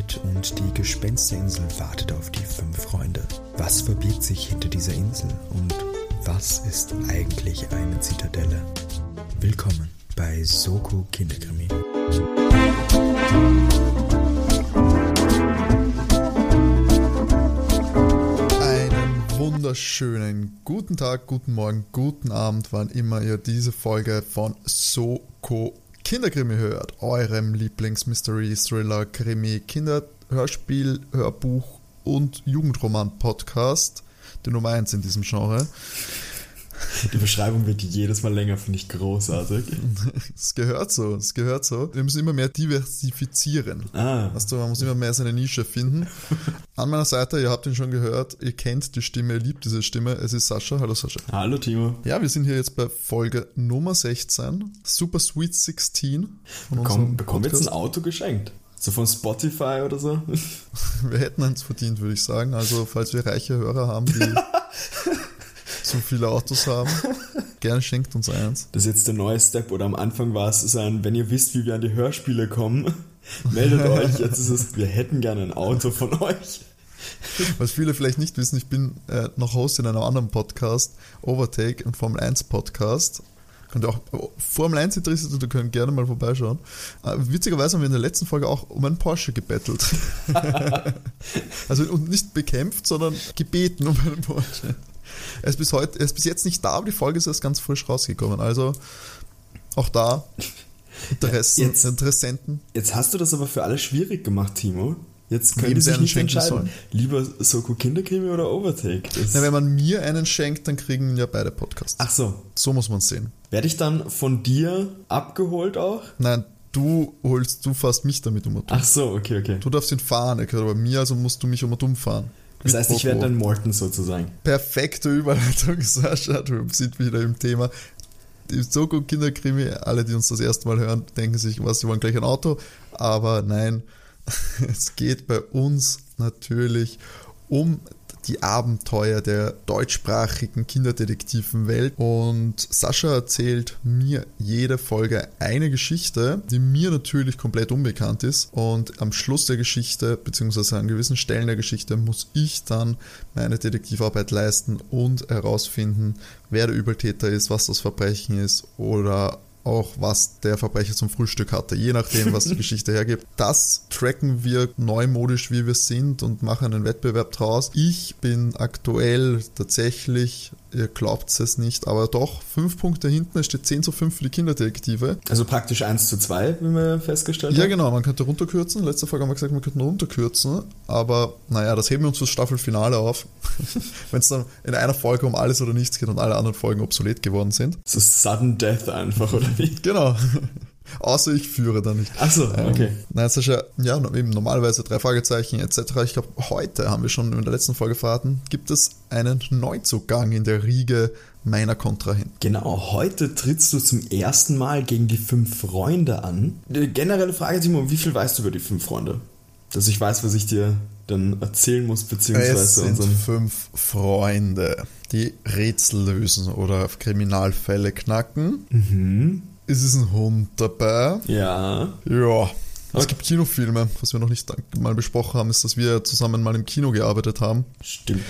Bereit und die Gespensterinsel wartet auf die fünf Freunde. Was verbirgt sich hinter dieser Insel und was ist eigentlich eine Zitadelle? Willkommen bei Soko Kinderkrimi. Einen wunderschönen guten Tag, guten Morgen, guten Abend, wann immer ihr diese Folge von Soko Kinderkrimi hört, eurem Lieblings-Mystery-Thriller, Krimi, Kinderhörspiel, Hörbuch und Jugendroman-Podcast, der Nummer 1 in diesem Genre. Die Beschreibung wird jedes Mal länger, finde ich großartig. Es gehört so, es gehört so. Wir müssen immer mehr diversifizieren. Ah. Weißt du, man muss immer mehr seine Nische finden. An meiner Seite, ihr habt ihn schon gehört, ihr kennt die Stimme, ihr liebt diese Stimme. Es ist Sascha. Hallo Sascha. Hallo Timo. Ja, wir sind hier jetzt bei Folge Nummer 16, Super Sweet 16 von Komm, bekommen wir jetzt ein Auto geschenkt? So von Spotify oder so? Wir hätten eins verdient, würde ich sagen. Also, falls wir reiche Hörer haben, die so viele Autos haben, gerne schenkt uns eins. Das ist jetzt der neue Step oder am Anfang war es sein, wenn ihr wisst, wie wir an die Hörspiele kommen, meldet euch. Jetzt ist es, wir hätten gerne ein Auto von euch. Was viele vielleicht nicht wissen, ich bin äh, noch Host in einem anderen Podcast, Overtake, ein Formel 1 Podcast. Könnt ihr auch Formel 1 interessiert, ihr könnt gerne mal vorbeischauen. Äh, witzigerweise haben wir in der letzten Folge auch um einen Porsche gebettelt. also und nicht bekämpft, sondern gebeten um einen Porsche. Er ist bis heute, er ist bis jetzt nicht da, aber die Folge ist erst ganz frisch rausgekommen. Also auch da Interessen, Jetzt- Interessenten. Jetzt hast du das aber für alle schwierig gemacht, Timo. Jetzt können Wem sie sich nicht entscheiden. sollen. Lieber Soko Kinderkrimi oder Overtake? Na, wenn man mir einen schenkt, dann kriegen ja beide Podcasts. Ach so. So muss man sehen. Werde ich dann von dir abgeholt auch? Nein, du holst, du fährst mich damit um und um. Ach so, okay, okay. Du darfst ihn fahren, er gehört aber mir, also musst du mich um und um fahren. Das heißt, ich werde dann Morton sozusagen. Perfekte Überleitung, Sascha, du sind wieder im Thema. Die Soko Kinderkrimi, alle, die uns das erste Mal hören, denken sich, was, sie wollen gleich ein Auto. Aber nein, es geht bei uns natürlich um die Abenteuer der deutschsprachigen Kinderdetektivenwelt. Und Sascha erzählt mir jede Folge eine Geschichte, die mir natürlich komplett unbekannt ist. Und am Schluss der Geschichte, beziehungsweise an gewissen Stellen der Geschichte, muss ich dann meine Detektivarbeit leisten und herausfinden, wer der Übeltäter ist, was das Verbrechen ist oder auch was der Verbrecher zum Frühstück hatte, je nachdem, was die Geschichte hergibt. Das tracken wir neumodisch, wie wir sind und machen einen Wettbewerb draus. Ich bin aktuell tatsächlich, ihr glaubt es nicht, aber doch fünf Punkte hinten. Es steht 10 zu 5 für die Kinderdetektive. Also praktisch 1 zu 2, wie wir festgestellt Ja, haben. genau, man könnte runterkürzen. Letzte Folge haben wir gesagt, man könnte runterkürzen. Aber naja, das heben wir uns fürs Staffelfinale auf. Wenn es dann in einer Folge um alles oder nichts geht und alle anderen Folgen obsolet geworden sind. So Sudden Death einfach, oder wie? Genau. Außer ich führe da nicht. Ach so, okay. Ähm, nein, Sascha, ja, eben normalerweise drei Fragezeichen etc. Ich glaube, heute haben wir schon in der letzten Folge verraten, gibt es einen Neuzugang in der Riege meiner Kontrahenten. Genau, heute trittst du zum ersten Mal gegen die fünf Freunde an. Die generelle Frage, Timo, wie viel weißt du über die fünf Freunde? Dass ich weiß, was ich dir dann erzählen muss, Es beziehungsweise sind unseren... fünf Freunde, die Rätsel lösen oder Kriminalfälle knacken. Mhm. Es ist ein Hund dabei. Ja. Ja. Es Okay. gibt Kinofilme. Was wir noch nicht mal besprochen haben, ist, dass wir zusammen mal im Kino gearbeitet haben. Stimmt.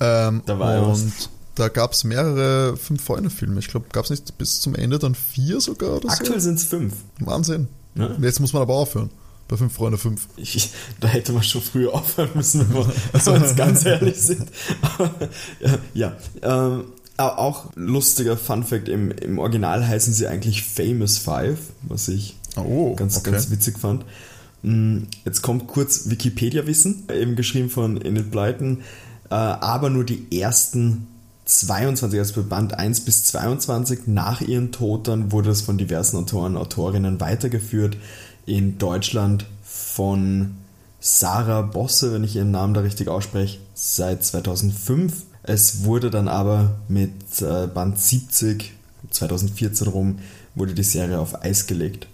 Ähm, Da war ja was. und da gab es mehrere Fünf-Freunde-Filme. Ich glaube, gab es nicht bis zum Ende dann vier sogar oder Aktuell sind es fünf. so? Wahnsinn. Ja. Jetzt muss man aber aufhören. Bei Fünf Freunde fünf. Ich, da hätte man schon früher aufhören müssen, wenn wir, wenn wir uns ganz ehrlich sind. Aber, ja, ähm, auch lustiger Fun Fact, im, im Original heißen sie eigentlich Famous Five, was ich Oh, ganz, okay. ganz witzig fand. Mm, Jetzt kommt kurz Wikipedia-Wissen, eben geschrieben von Enid Blyton, äh, aber nur die ersten 22, also Band 1 bis 22 nach ihren Tod, dann wurde es von diversen Autoren, Autorinnen weitergeführt. In Deutschland von Sarah Bosse, wenn ich ihren Namen da richtig ausspreche, seit 2005. Es wurde dann aber mit äh, Band 70, 2014 rum, wurde die Serie auf Eis gelegt.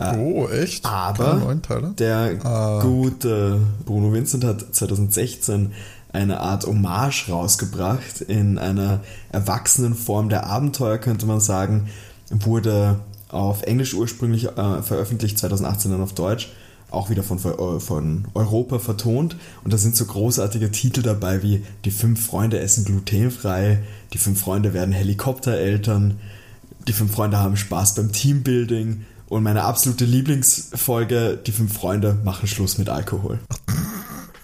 Äh, Oh, echt? aber der Ah. gute Bruno Vincent hat 2016 eine Art Hommage rausgebracht in einer erwachsenen Form der Abenteuer, könnte man sagen. Wurde auf Englisch ursprünglich äh, veröffentlicht, 2018 dann auf Deutsch. Auch wieder von, von Europa vertont. Und da sind so großartige Titel dabei wie Die fünf Freunde essen glutenfrei, Die fünf Freunde werden Helikoptereltern, Die fünf Freunde haben Spaß beim Teambuilding und meine absolute Lieblingsfolge, Die fünf Freunde machen Schluss mit Alkohol.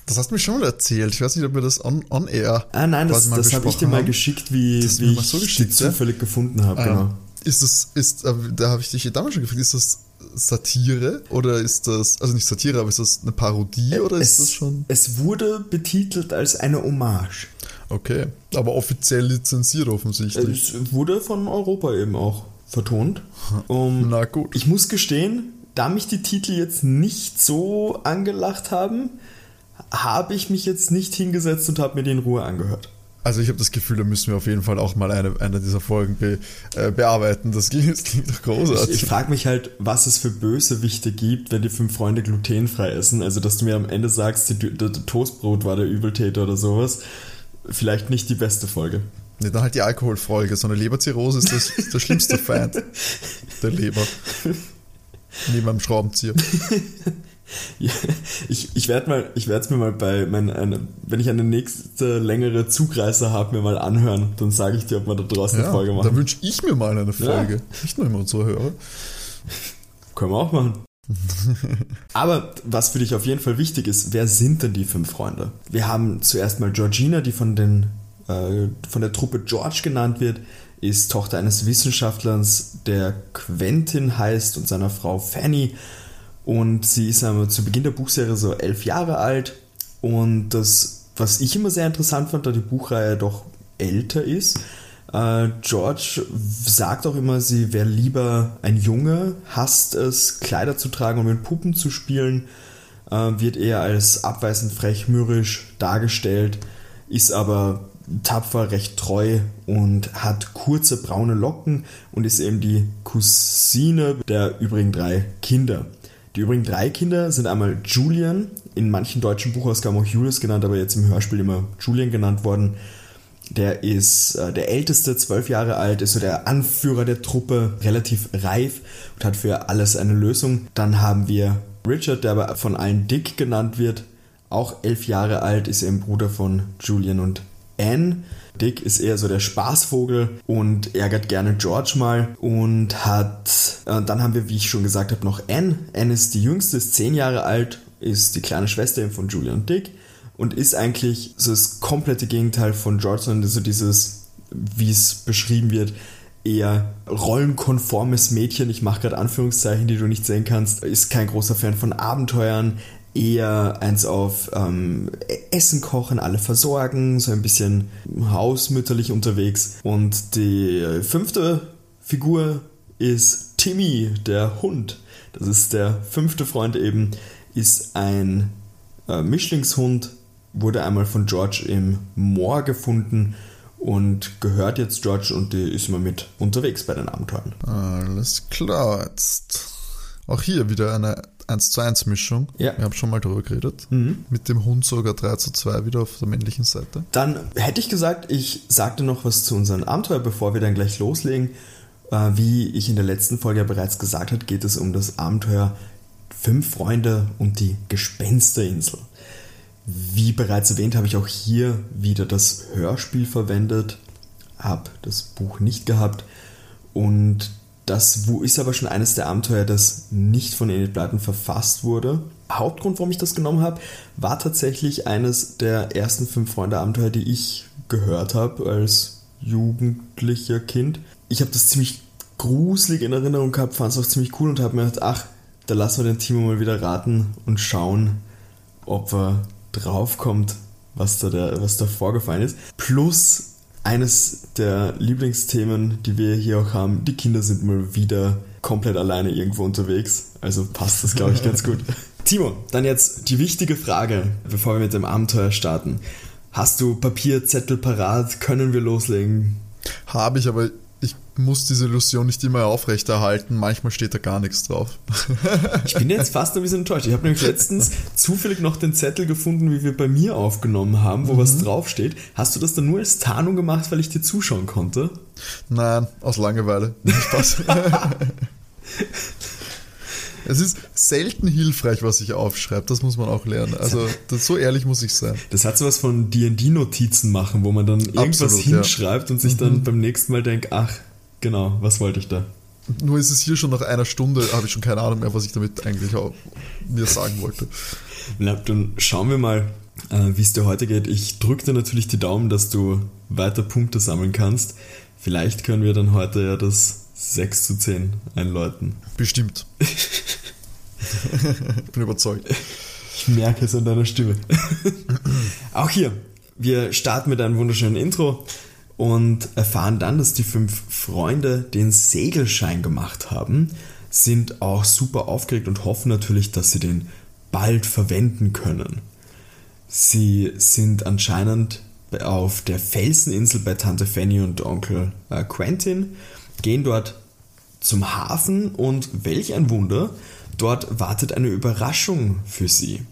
Das hast du mir schon mal erzählt. Ich weiß nicht, ob wir das on, on air. Ah, nein, das, das habe ich dir mal geschickt, wie, wie ich so die zufällig gefunden habe. Ah, genau. Ist das, ist, äh, da habe ich dich damals schon gefragt, ist das Satire oder ist das, also nicht Satire, aber ist das eine Parodie oder es, ist das schon? Es wurde betitelt als eine Hommage. Okay, aber offiziell lizenziert offensichtlich. Es wurde von Europa eben auch vertont. Um, Na gut. Ich muss gestehen, da mich die Titel jetzt nicht so angelacht haben, habe ich mich jetzt nicht hingesetzt und habe mir den in Ruhe angehört. Also ich habe das Gefühl, da müssen wir auf jeden Fall auch mal eine, eine dieser Folgen be, äh, bearbeiten. Das klingt, das klingt doch großartig. Ich, ich frage mich halt, was es für Bösewichte gibt, wenn die fünf Freunde glutenfrei essen. Also dass du mir am Ende sagst, die, der Toastbrot war der Übeltäter oder sowas. Vielleicht nicht die beste Folge. Nee, dann halt die Alkoholfolge. So eine Leberzirrhose ist das, der schlimmste Feind der Leber. Neben einem Schraubenzieher. Ich ich werde mal, ich werde es mir mal bei, mein, eine, wenn ich eine nächste längere Zugreise habe, mir mal anhören. Dann sage ich dir, ob wir da draußen ja, eine Folge machen. Dann wünsche ich mir mal eine Folge. Ja. Nicht nur immer unsere Hörer. Können wir auch machen. Aber was für dich auf jeden Fall wichtig ist, wer sind denn die fünf Freunde? Wir haben zuerst mal Georgina, die von, den, äh, von der Truppe George genannt wird, ist Tochter eines Wissenschaftlers, der Quentin heißt und seiner Frau Fanny. Und sie ist aber zu Beginn der Buchserie so elf Jahre alt. Und das, was ich immer sehr interessant fand, da die Buchreihe doch älter ist, äh, George sagt auch immer, sie wäre lieber ein Junge, hasst es, Kleider zu tragen und mit Puppen zu spielen, äh, wird eher als abweisend frech mürrisch dargestellt, ist aber tapfer, recht treu und hat kurze braune Locken und ist eben die Cousine der übrigen drei Kinder. Die übrigen drei Kinder sind einmal Julian, in manchen deutschen Buchausgaben auch Julius genannt, aber jetzt im Hörspiel immer Julian genannt worden. Der ist äh, der älteste, zwölf Jahre alt, ist so der Anführer der Truppe, relativ reif und hat für alles eine Lösung. Dann haben wir Richard, der aber von allen Dick genannt wird, auch elf Jahre alt, ist eben Bruder von Julian und Anne. Dick ist eher so der Spaßvogel und ärgert gerne George mal und hat, äh, dann haben wir, wie ich schon gesagt habe, noch Anne. Anne ist die jüngste, ist zehn Jahre alt, ist die kleine Schwester von Julian und Dick und ist eigentlich so das komplette Gegenteil von George, sondern so dieses, wie es beschrieben wird, eher rollenkonformes Mädchen, ich mache gerade Anführungszeichen, die du nicht sehen kannst, ist kein großer Fan von Abenteuern, eher eins auf ähm, Essen kochen, alle versorgen, so ein bisschen hausmütterlich unterwegs. Und die fünfte Figur ist Timmy, der Hund. Das ist der fünfte Freund eben, ist ein äh, Mischlingshund, wurde einmal von George im Moor gefunden und gehört jetzt George und die ist immer mit unterwegs bei den Abenteuern. Alles klar, jetzt auch hier wieder eine 1 zu 1 Mischung. Ja. Wir haben schon mal darüber geredet. Mhm. Mit dem Hund sogar 3 zu 2 wieder auf der männlichen Seite. Dann hätte ich gesagt, ich sagte noch was zu unseren Abenteuer, bevor wir dann gleich loslegen. Äh, wie ich in der letzten Folge ja bereits gesagt habe, geht es um das Abenteuer Fünf Freunde und die Gespensterinsel. Wie bereits erwähnt, habe ich auch hier wieder das Hörspiel verwendet, habe das Buch nicht gehabt und das ist aber schon eines der Abenteuer, das nicht von Enid Blyton verfasst wurde. Hauptgrund, warum ich das genommen habe, war tatsächlich eines der ersten fünf Freunde-Abenteuer, die ich gehört habe als jugendlicher Kind. Ich habe das ziemlich gruselig in Erinnerung gehabt, fand es auch ziemlich cool und habe mir gedacht, ach, da lassen wir den Timo mal wieder raten und schauen, ob er draufkommt, was da, der, was da vorgefallen ist. Plus eines der Lieblingsthemen, die wir hier auch haben, die Kinder sind mal wieder komplett alleine irgendwo unterwegs. Also passt das, glaube ich, ganz gut. Timo, dann jetzt die wichtige Frage, bevor wir mit dem Abenteuer starten. Hast du Papier, Zettel parat? Können wir loslegen? Habe ich, aber ich muss diese Illusion nicht immer aufrechterhalten. Manchmal steht da gar nichts drauf. Ich bin jetzt fast ein bisschen enttäuscht. Ich habe nämlich letztens zufällig noch den Zettel gefunden, wie wir bei mir aufgenommen haben, wo mhm. was draufsteht. Hast du das dann nur als Tarnung gemacht, weil ich dir zuschauen konnte? Nein, aus Langeweile. Spaß. Es ist selten hilfreich, was ich aufschreibe, das muss man auch lernen. Also das, so ehrlich muss ich sein. Das hat sowas von D&D-Notizen machen, wo man dann irgendwas Absolut, hinschreibt und sich Mhm. dann beim nächsten Mal denkt, ach, genau, was wollte ich da? Nur ist es hier schon nach einer Stunde, habe ich schon keine Ahnung mehr, was ich damit eigentlich auch mir sagen wollte. Na, dann schauen wir mal, äh, wie es dir heute geht. Ich drücke dir natürlich die Daumen, dass du weiter Punkte sammeln kannst. Vielleicht können wir dann heute ja das 6 zu 10 einläuten. Bestimmt. ich bin überzeugt. Ich merke es an deiner Stimme. Auch hier, wir starten mit einem wunderschönen Intro und erfahren dann, dass die fünf Freunde den Segelschein gemacht haben, sind auch super aufgeregt und hoffen natürlich, dass sie den bald verwenden können. Sie sind anscheinend auf der Felseninsel bei Tante Fanny und Onkel äh, Quentin, gehen dort zum Hafen und welch ein Wunder, dort wartet eine Überraschung für sie.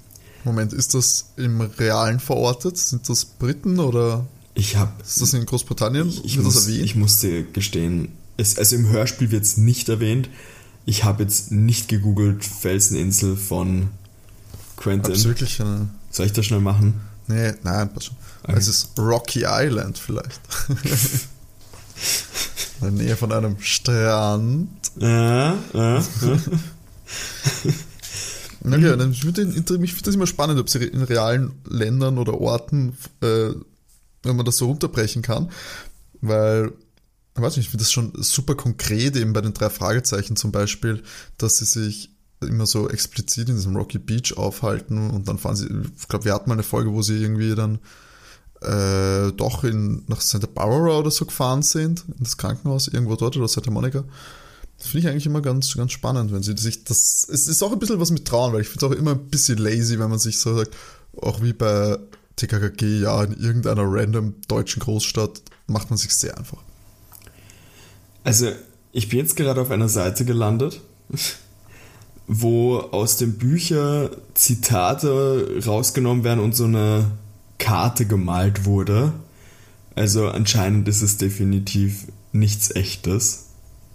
Moment, ist das im Realen verortet? Sind das Briten oder Ich habe ist das in Großbritannien? ich, ich, muss, ich musste gestehen, es, also im Hörspiel wird es nicht erwähnt. Ich habe jetzt nicht gegoogelt Felseninsel von Quentin. Hab's wirklich eine, Soll ich das schnell machen? Nee, nein, passt schon. Okay. Es ist Rocky Island vielleicht. In der Nähe von einem Strand. Ja, ja, ja. Okay, dann würde ich finde das immer spannend, ob sie in realen Ländern oder Orten, äh, wenn man das so runterbrechen kann, weil, ich weiß nicht, ich finde das schon super konkret eben bei den drei Fragezeichen zum Beispiel, dass sie sich immer so explizit in diesem Rocky Beach aufhalten und dann fahren sie, ich glaube, wir hatten mal eine Folge, wo sie irgendwie dann äh, doch in, nach Santa Barbara oder so gefahren sind, in das Krankenhaus, irgendwo dort oder Santa Monica. Das finde ich eigentlich immer ganz, ganz spannend, wenn sie sich das. Es ist auch ein bisschen was mit Trauen, weil ich finde es auch immer ein bisschen lazy, wenn man sich so sagt, auch wie bei TKKG, ja, in irgendeiner random deutschen Großstadt macht man sich sehr einfach. Also, ich bin jetzt gerade auf einer Seite gelandet, wo aus den Büchern Zitate rausgenommen werden und so eine Karte gemalt wurde. Also anscheinend ist es definitiv nichts echtes.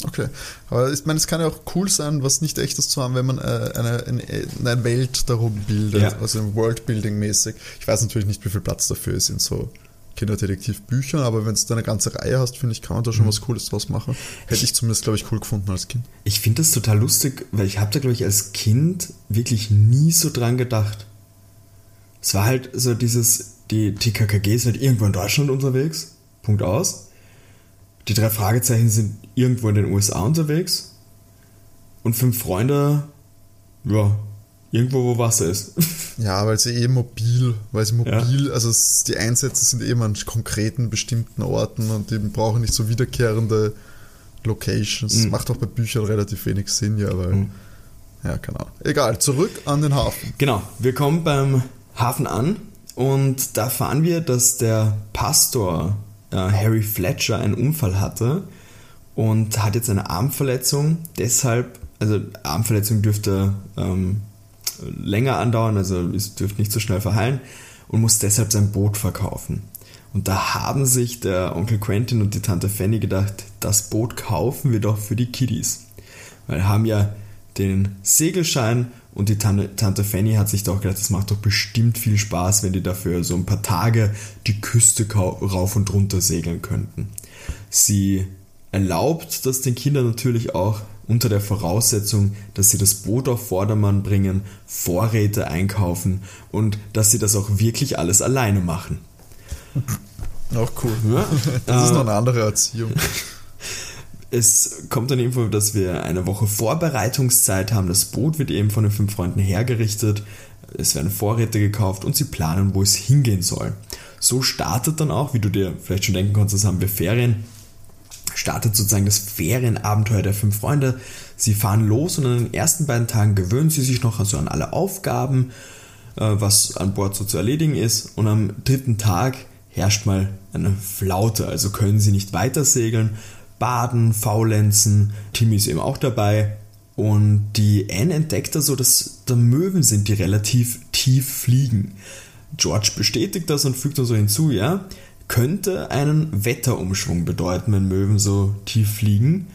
Okay. Aber ich meine, es kann ja auch cool sein, was nicht echtes zu haben, wenn man äh, eine, eine, eine Welt darum bildet, Ja. also Worldbuilding-mäßig. Ich weiß natürlich nicht, wie viel Platz dafür ist in so Kinderdetektivbüchern, aber wenn du eine ganze Reihe hast, finde ich, kann man da schon was Cooles draus machen. Hätte ich zumindest, glaube ich, cool gefunden als Kind. Ich finde das total lustig, weil ich habe da, glaube ich, als Kind wirklich nie so dran gedacht. Es war halt so dieses, die TKKG ist halt irgendwo in Deutschland unterwegs, Punkt aus. Die drei Fragezeichen sind irgendwo in den USA unterwegs. Und fünf Freunde, ja, irgendwo, wo Wasser ist. Ja, weil sie eh mobil, weil sie mobil, also es, die Einsätze sind eben an konkreten, bestimmten Orten und die brauchen nicht so wiederkehrende Locations. Mhm. Macht auch bei Büchern relativ wenig Sinn, ja, weil, Mhm. ja, keine Ahnung. Egal, zurück an den Hafen. Genau, wir kommen beim Hafen an und da erfahren wir, dass der Pastor äh, Harry Fletcher einen Unfall hatte und hat jetzt eine Armverletzung. Deshalb, also Armverletzung dürfte ähm, länger andauern, also es dürfte nicht so schnell verheilen und muss deshalb sein Boot verkaufen. Und da haben sich der Onkel Quentin und die Tante Fanny gedacht, das Boot kaufen wir doch für die Kiddies. Weil haben ja den Segelschein und die Tante, Tante Fanny hat sich doch gedacht, das macht doch bestimmt viel Spaß, wenn die dafür so ein paar Tage die Küste rauf und runter segeln könnten. Sie erlaubt das den Kindern natürlich auch unter der Voraussetzung, dass sie das Boot auf Vordermann bringen, Vorräte einkaufen und dass sie das auch wirklich alles alleine machen. Auch cool. Ja, Das ist äh, noch eine andere Erziehung. Es kommt dann Info, dass wir eine Woche Vorbereitungszeit haben. Das Boot wird eben von den fünf Freunden hergerichtet. Es werden Vorräte gekauft und sie planen, wo es hingehen soll. So startet dann auch, wie du dir vielleicht schon denken konntest, haben wir Ferien. Startet sozusagen das Ferienabenteuer der fünf Freunde. Sie fahren los und an den ersten beiden Tagen gewöhnen sie sich noch also an alle Aufgaben, äh, was an Bord so zu erledigen ist. Und am dritten Tag herrscht mal eine Flaute, also können sie nicht weiter segeln, baden, faulenzen. Timmy ist eben auch dabei. Und die Anne entdeckt da so, dass da Möwen sind, die relativ tief fliegen. George bestätigt das und fügt dann so hinzu, ja, könnte einen Wetterumschwung bedeuten, wenn Möwen so tief fliegen.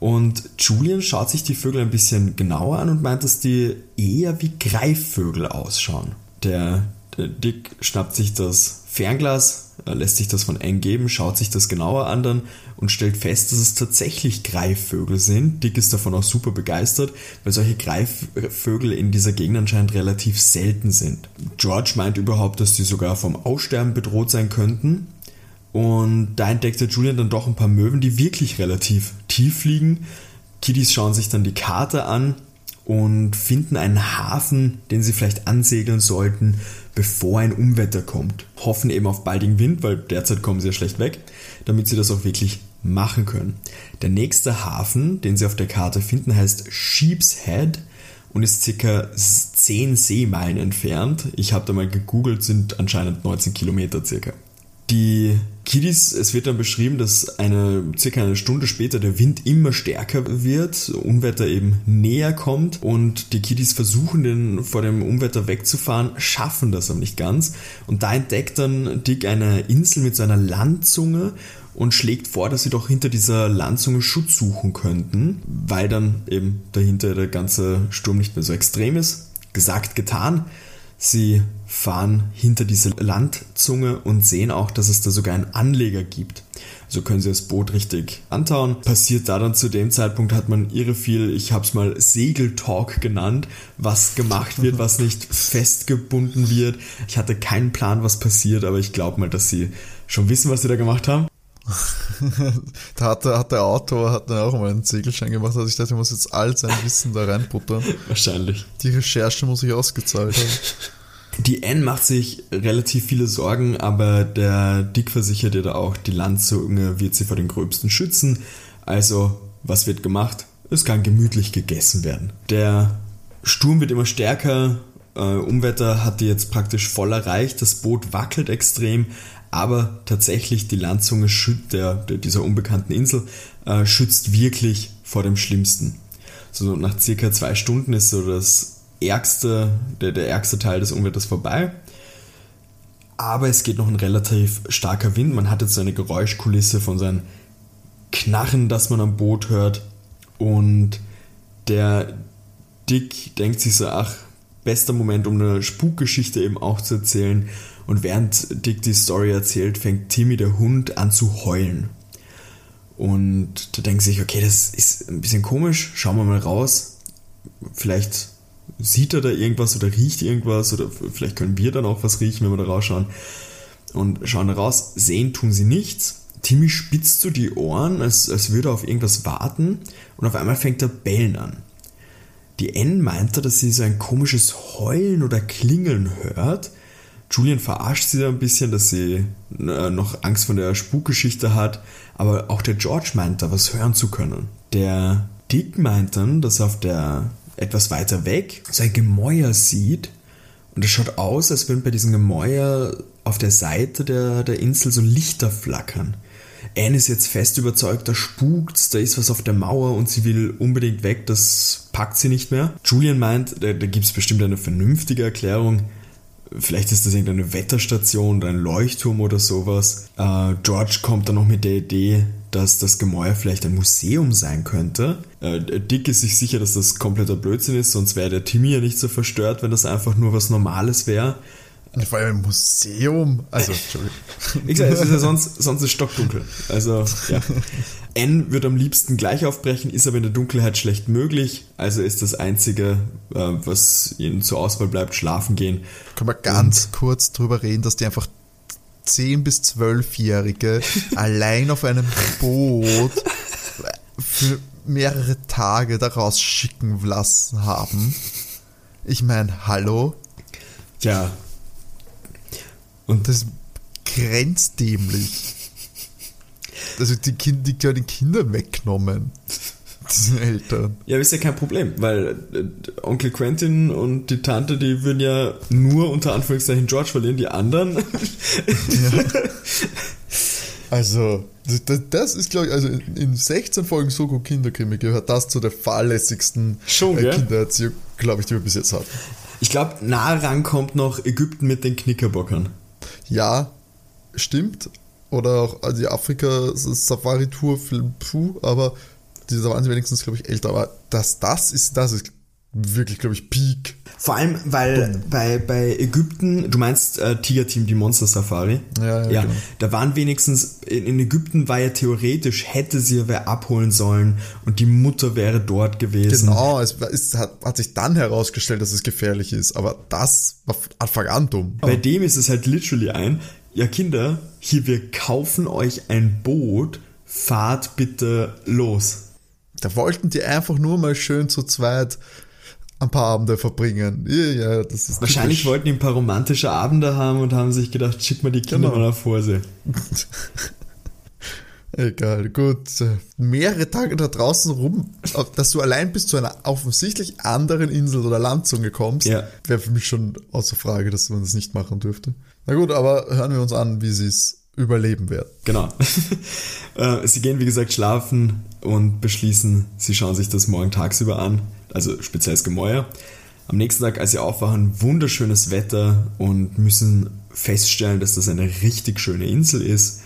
Und Julian schaut sich die Vögel ein bisschen genauer an und meint, dass die eher wie Greifvögel ausschauen. Der, der Dick schnappt sich das Fernglas, lässt sich das von eng geben, schaut sich das genauer an dann und stellt fest, dass es tatsächlich Greifvögel sind. Dick ist davon auch super begeistert, weil solche Greifvögel in dieser Gegend anscheinend relativ selten sind. George meint überhaupt, dass sie sogar vom Aussterben bedroht sein könnten. Und da entdeckt der Julian dann doch ein paar Möwen, die wirklich relativ tief fliegen. Kiddies schauen sich dann die Karte an und finden einen Hafen, den sie vielleicht ansegeln sollten, bevor ein Unwetter kommt. Hoffen eben auf baldigen Wind, weil derzeit kommen sie ja schlecht weg, damit sie das auch wirklich machen können. Der nächste Hafen, den sie auf der Karte finden, heißt Sheep's Head und ist circa 10 Seemeilen entfernt. Ich habe da mal gegoogelt, sind anscheinend 19 Kilometer circa. Die Kiddies, es wird dann beschrieben, dass eine circa eine Stunde später der Wind immer stärker wird, Unwetter eben näher kommt und die Kiddies versuchen, den vor dem Unwetter wegzufahren, schaffen das aber nicht ganz. Und da entdeckt dann Dick eine Insel mit seiner Landzunge und schlägt vor, dass sie doch hinter dieser Landzunge Schutz suchen könnten, weil dann eben dahinter der ganze Sturm nicht mehr so extrem ist. Gesagt, getan. Sie fahren hinter diese Landzunge und sehen auch, dass es da sogar einen Anleger gibt. So können sie das Boot richtig antauen. Passiert da dann zu dem Zeitpunkt, hat man irre viel, ich habe es mal Segeltalk genannt, was gemacht wird, was nicht festgebunden wird. Ich hatte keinen Plan, was passiert, aber ich glaube mal, dass sie schon wissen, was sie da gemacht haben. da hat der, hat der Autor hat dann auch mal einen Segelschein gemacht, also ich dachte, er muss jetzt all sein Wissen da reinputtern. Wahrscheinlich. Die Recherche muss ich ausgezahlt haben. Die N macht sich relativ viele Sorgen, aber der Dick versichert ihr da auch, die Landzunge wird sie vor den Gröbsten schützen. Also, was wird gemacht? Es kann gemütlich gegessen werden. Der Sturm wird immer stärker, äh, Umwetter hat die jetzt praktisch voll erreicht, das Boot wackelt extrem, aber tatsächlich die Landzunge der, dieser unbekannten Insel äh, schützt wirklich vor dem Schlimmsten. So nach circa zwei Stunden ist so das ärgste, der, der ärgste Teil des Unwetters vorbei. Aber es geht noch ein relativ starker Wind. Man hat jetzt so eine Geräuschkulisse von seinem Knarren, das man am Boot hört. Und der Dick denkt sich so, ach, bester Moment, um eine Spukgeschichte eben auch zu erzählen. Und während Dick die Story erzählt, fängt Timmy der Hund an zu heulen. Und da denkt sich, okay, das ist ein bisschen komisch, schauen wir mal raus. Vielleicht sieht er da irgendwas oder riecht irgendwas oder vielleicht können wir dann auch was riechen, wenn wir da rausschauen. Und schauen da raus, sehen tun sie nichts. Timmy spitzt so die Ohren, als, als würde er auf irgendwas warten und auf einmal fängt er bellen an. Die N meinte, dass sie so ein komisches Heulen oder Klingeln hört Julian verarscht sie da ein bisschen, dass sie äh, noch Angst vor der Spukgeschichte hat, aber auch der George meint da was hören zu können. Der Dick meint dann, dass er auf der etwas weiter weg so ein Gemäuer sieht und es schaut aus, als würden bei diesem Gemäuer auf der Seite der, der Insel so Lichter flackern. Anne ist jetzt fest überzeugt, da spukt's, da ist was auf der Mauer und sie will unbedingt weg, das packt sie nicht mehr. Julian meint, da, da gibt es bestimmt eine vernünftige Erklärung, Vielleicht ist das irgendeine Wetterstation oder ein Leuchtturm oder sowas. Äh, George kommt dann noch mit der Idee, dass das Gemäuer vielleicht ein Museum sein könnte. Äh, Dick ist sich sicher, dass das kompletter Blödsinn ist, sonst wäre der Timmy ja nicht so verstört, wenn das einfach nur was Normales wäre. Vor allem ein Museum. Also, Entschuldigung. Wie gesagt, es ist ja sonst, sonst ist stockdunkel. Also, ja. N wird am liebsten gleich aufbrechen, ist aber in der Dunkelheit schlecht möglich. Also ist das Einzige, äh, was ihnen zur Auswahl bleibt, schlafen gehen. Können wir ganz Und kurz drüber reden, dass die einfach 10- bis 12-Jährige allein auf einem Boot für mehrere Tage daraus schicken lassen haben. Ich meine, hallo? Ja. Und das ist grenzdämlich. Also die, kind, die können Kinder weggenommen. Diese Eltern. Ja, ist ja kein Problem, weil äh, Onkel Quentin und die Tante, die würden ja nur unter Anführungszeichen George verlieren, die anderen. Ja. Also, das, das ist, glaube ich, also in 16 Folgen Soko Kinderkrimi gehört das zu der fahrlässigsten Schon, äh, Kindererziehung, glaube ich, die wir bis jetzt hatten. Ich glaube, nah ran kommt noch Ägypten mit den Knickerbockern. Ja, stimmt, oder auch die Afrika-Safari-Tour, puh, aber da waren wenigstens, glaube ich, älter, aber das, das ist, das ist wirklich, glaube ich, Peak. Vor allem, weil bei, bei Ägypten, du meinst äh, Tiger-Team, die Monster Safari? Ja, ja, ja genau. Da waren wenigstens, in, in Ägypten war ja theoretisch, hätte sie wer abholen sollen und die Mutter wäre dort gewesen. Genau, es, es hat, hat sich dann herausgestellt, dass es gefährlich ist, aber das war Anfang an dumm. Bei dem ist es halt literally ein, ja Kinder, hier wir kaufen euch ein Boot, fahrt bitte los. Da wollten die einfach nur mal schön zu zweit ein paar Abende verbringen. Ja, ja, das ist Wahrscheinlich typisch. wollten die ein paar romantische Abende haben und haben sich gedacht, schick mal die Kinder Genau. mal nach Vorsee. Egal, gut. Mehrere Tage da draußen rum, dass du allein bis zu einer offensichtlich anderen Insel oder Landzunge kommst, Ja. wäre für mich schon außer Frage, dass man das nicht machen dürfte. Na gut, aber hören wir uns an, wie sie es überleben werden. Genau. Äh, sie gehen, wie gesagt, schlafen und beschließen, sie schauen sich das morgen tagsüber an, also speziell das Gemäuer. Am nächsten Tag, als sie aufwachen, wunderschönes Wetter und müssen feststellen, dass das eine richtig schöne Insel ist.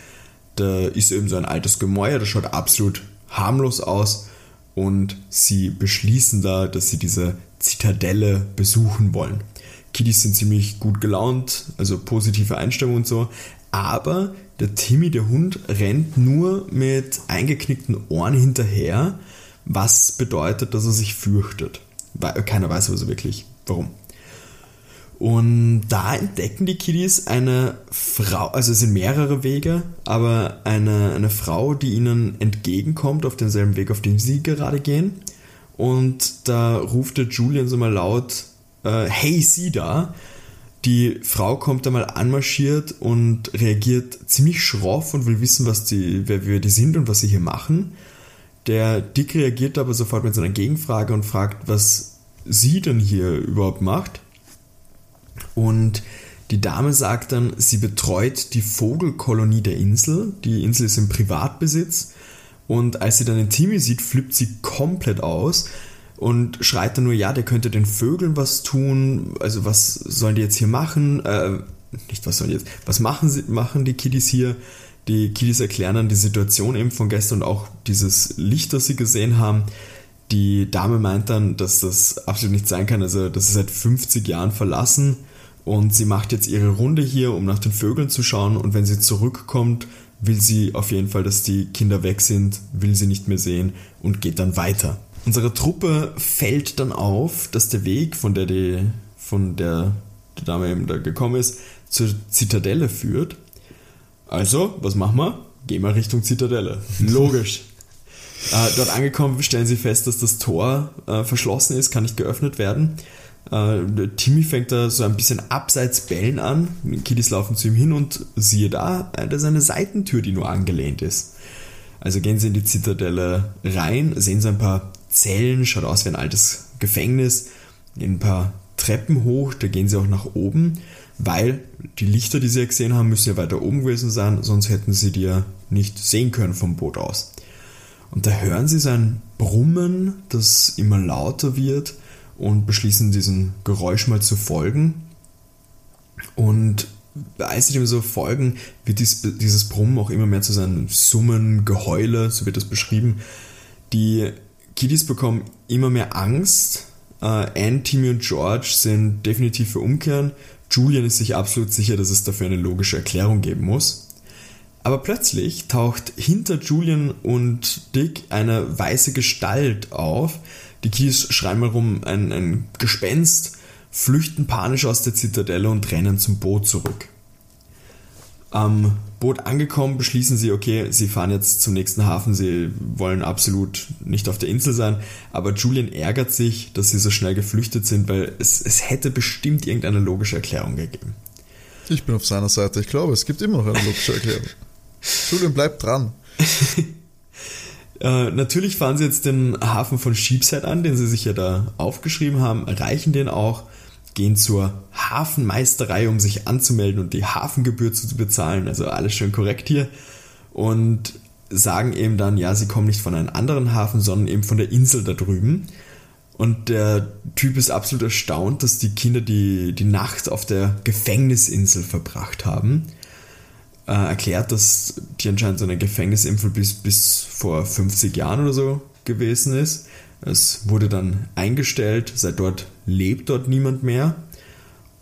Da ist eben so ein altes Gemäuer, das schaut absolut harmlos aus und sie beschließen da, dass sie diese Zitadelle besuchen wollen. Kiddies sind ziemlich gut gelaunt, also positive Einstellung und so, aber der Timmy, der Hund, rennt nur mit eingeknickten Ohren hinterher, was bedeutet, dass er sich fürchtet. Weil keiner weiß aber so wirklich, warum. Und da entdecken die Kiddies eine Frau, also es sind mehrere Wege, aber eine, eine Frau, die ihnen entgegenkommt auf demselben Weg, auf dem sie gerade gehen. Und da ruft der Julian so mal laut, äh, hey, sie da. Die Frau kommt da mal anmarschiert und reagiert ziemlich schroff und will wissen, was die, wer wir die sind und was sie hier machen. Der Dick reagiert aber sofort mit so einer Gegenfrage und fragt, was sie denn hier überhaupt macht. Und die Dame sagt dann, sie betreut die Vogelkolonie der Insel. Die Insel ist im Privatbesitz. Und als sie dann den Timmy sieht, flippt sie komplett aus und schreit dann nur, ja, der könnte den Vögeln was tun. Also was sollen die jetzt hier machen? Äh, nicht was sollen die jetzt, was machen, sie, machen die Kiddies hier? Die Kiddies erklären dann die Situation eben von gestern und auch dieses Licht, das sie gesehen haben. Die Dame meint dann, dass das absolut nicht sein kann. Also das ist seit 50 Jahren verlassen und sie macht jetzt ihre Runde hier, um nach den Vögeln zu schauen und wenn sie zurückkommt, will sie auf jeden Fall, dass die Kinder weg sind, will sie nicht mehr sehen und geht dann weiter. Unsere Truppe fällt dann auf, dass der Weg, von der die, von der die Dame eben da gekommen ist, zur Zitadelle führt. Also, was machen wir? Gehen wir Richtung Zitadelle. Logisch. Äh, dort angekommen stellen sie fest, dass das Tor äh, verschlossen ist, kann nicht geöffnet werden. Äh, Timmy fängt da so ein bisschen abseits bellen an. Die Kiddies laufen zu ihm hin und siehe da, da ist eine Seitentür, die nur angelehnt ist. Also gehen sie in die Zitadelle rein, sehen so ein paar Zellen, schaut aus wie ein altes Gefängnis, gehen ein paar Treppen hoch, da gehen sie auch nach oben, weil die Lichter, die sie ja gesehen haben, müssen ja weiter oben gewesen sein, sonst hätten sie die ja nicht sehen können vom Boot aus. Und da hören sie so ein Brummen, das immer lauter wird und beschließen diesem Geräusch mal zu folgen. Und als sie dem so folgen, wird dies, dieses Brummen auch immer mehr zu seinem Summen, Geheule, so wird das beschrieben. Die Kiddies bekommen immer mehr Angst. Äh, Anne, Timmy und George sind definitiv für Umkehren. Julian ist sich absolut sicher, dass es dafür eine logische Erklärung geben muss. Aber plötzlich taucht hinter Julian und Dick eine weiße Gestalt auf. Die Kiddies schreien mal rum, ein, ein Gespenst, flüchten panisch aus der Zitadelle und rennen zum Boot zurück. Am Boot angekommen beschließen sie, okay, sie fahren jetzt zum nächsten Hafen, sie wollen absolut nicht auf der Insel sein, aber Julian ärgert sich, dass sie so schnell geflüchtet sind, weil es, es hätte bestimmt irgendeine logische Erklärung gegeben. Ich bin auf seiner Seite. Ich glaube, es gibt immer noch eine logische Erklärung. Julian bleibt dran. Äh, natürlich fahren sie jetzt den Hafen von Sheepshead an, den sie sich ja da aufgeschrieben haben, erreichen den auch, gehen zur Hafenmeisterei, um sich anzumelden und die Hafengebühr zu bezahlen, also alles schön korrekt hier. Und sagen eben dann, ja, sie kommen nicht von einem anderen Hafen, sondern eben von der Insel da drüben. Und der Typ ist absolut erstaunt, dass die Kinder die, die Nacht auf der Gefängnisinsel verbracht haben. Äh, erklärt, dass die anscheinend so eine Gefängnisinsel bis, bis vor 50 Jahren oder so gewesen ist. Es wurde dann eingestellt, seit dort lebt dort niemand mehr.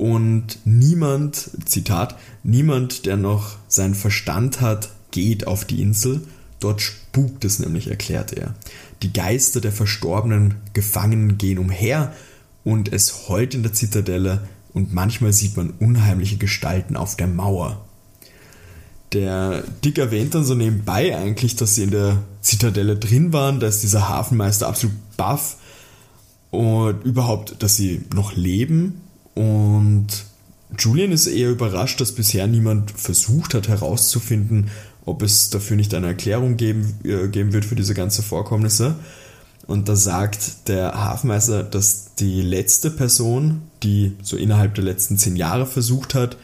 Und niemand, Zitat, niemand, der noch seinen Verstand hat, geht auf die Insel. Dort spukt es nämlich, erklärt er. Die Geister der verstorbenen Gefangenen gehen umher und es heult in der Zitadelle und manchmal sieht man unheimliche Gestalten auf der Mauer. Der Dick erwähnt dann so nebenbei eigentlich, dass sie in der Zitadelle drin waren, da ist dieser Hafenmeister absolut baff und überhaupt, dass sie noch leben und Julian ist eher überrascht, dass bisher niemand versucht hat herauszufinden, ob es dafür nicht eine Erklärung geben, äh, geben wird für diese ganzen Vorkommnisse. Und da sagt der Hafenmeister, dass die letzte Person, die so innerhalb der letzten zehn Jahre versucht hat,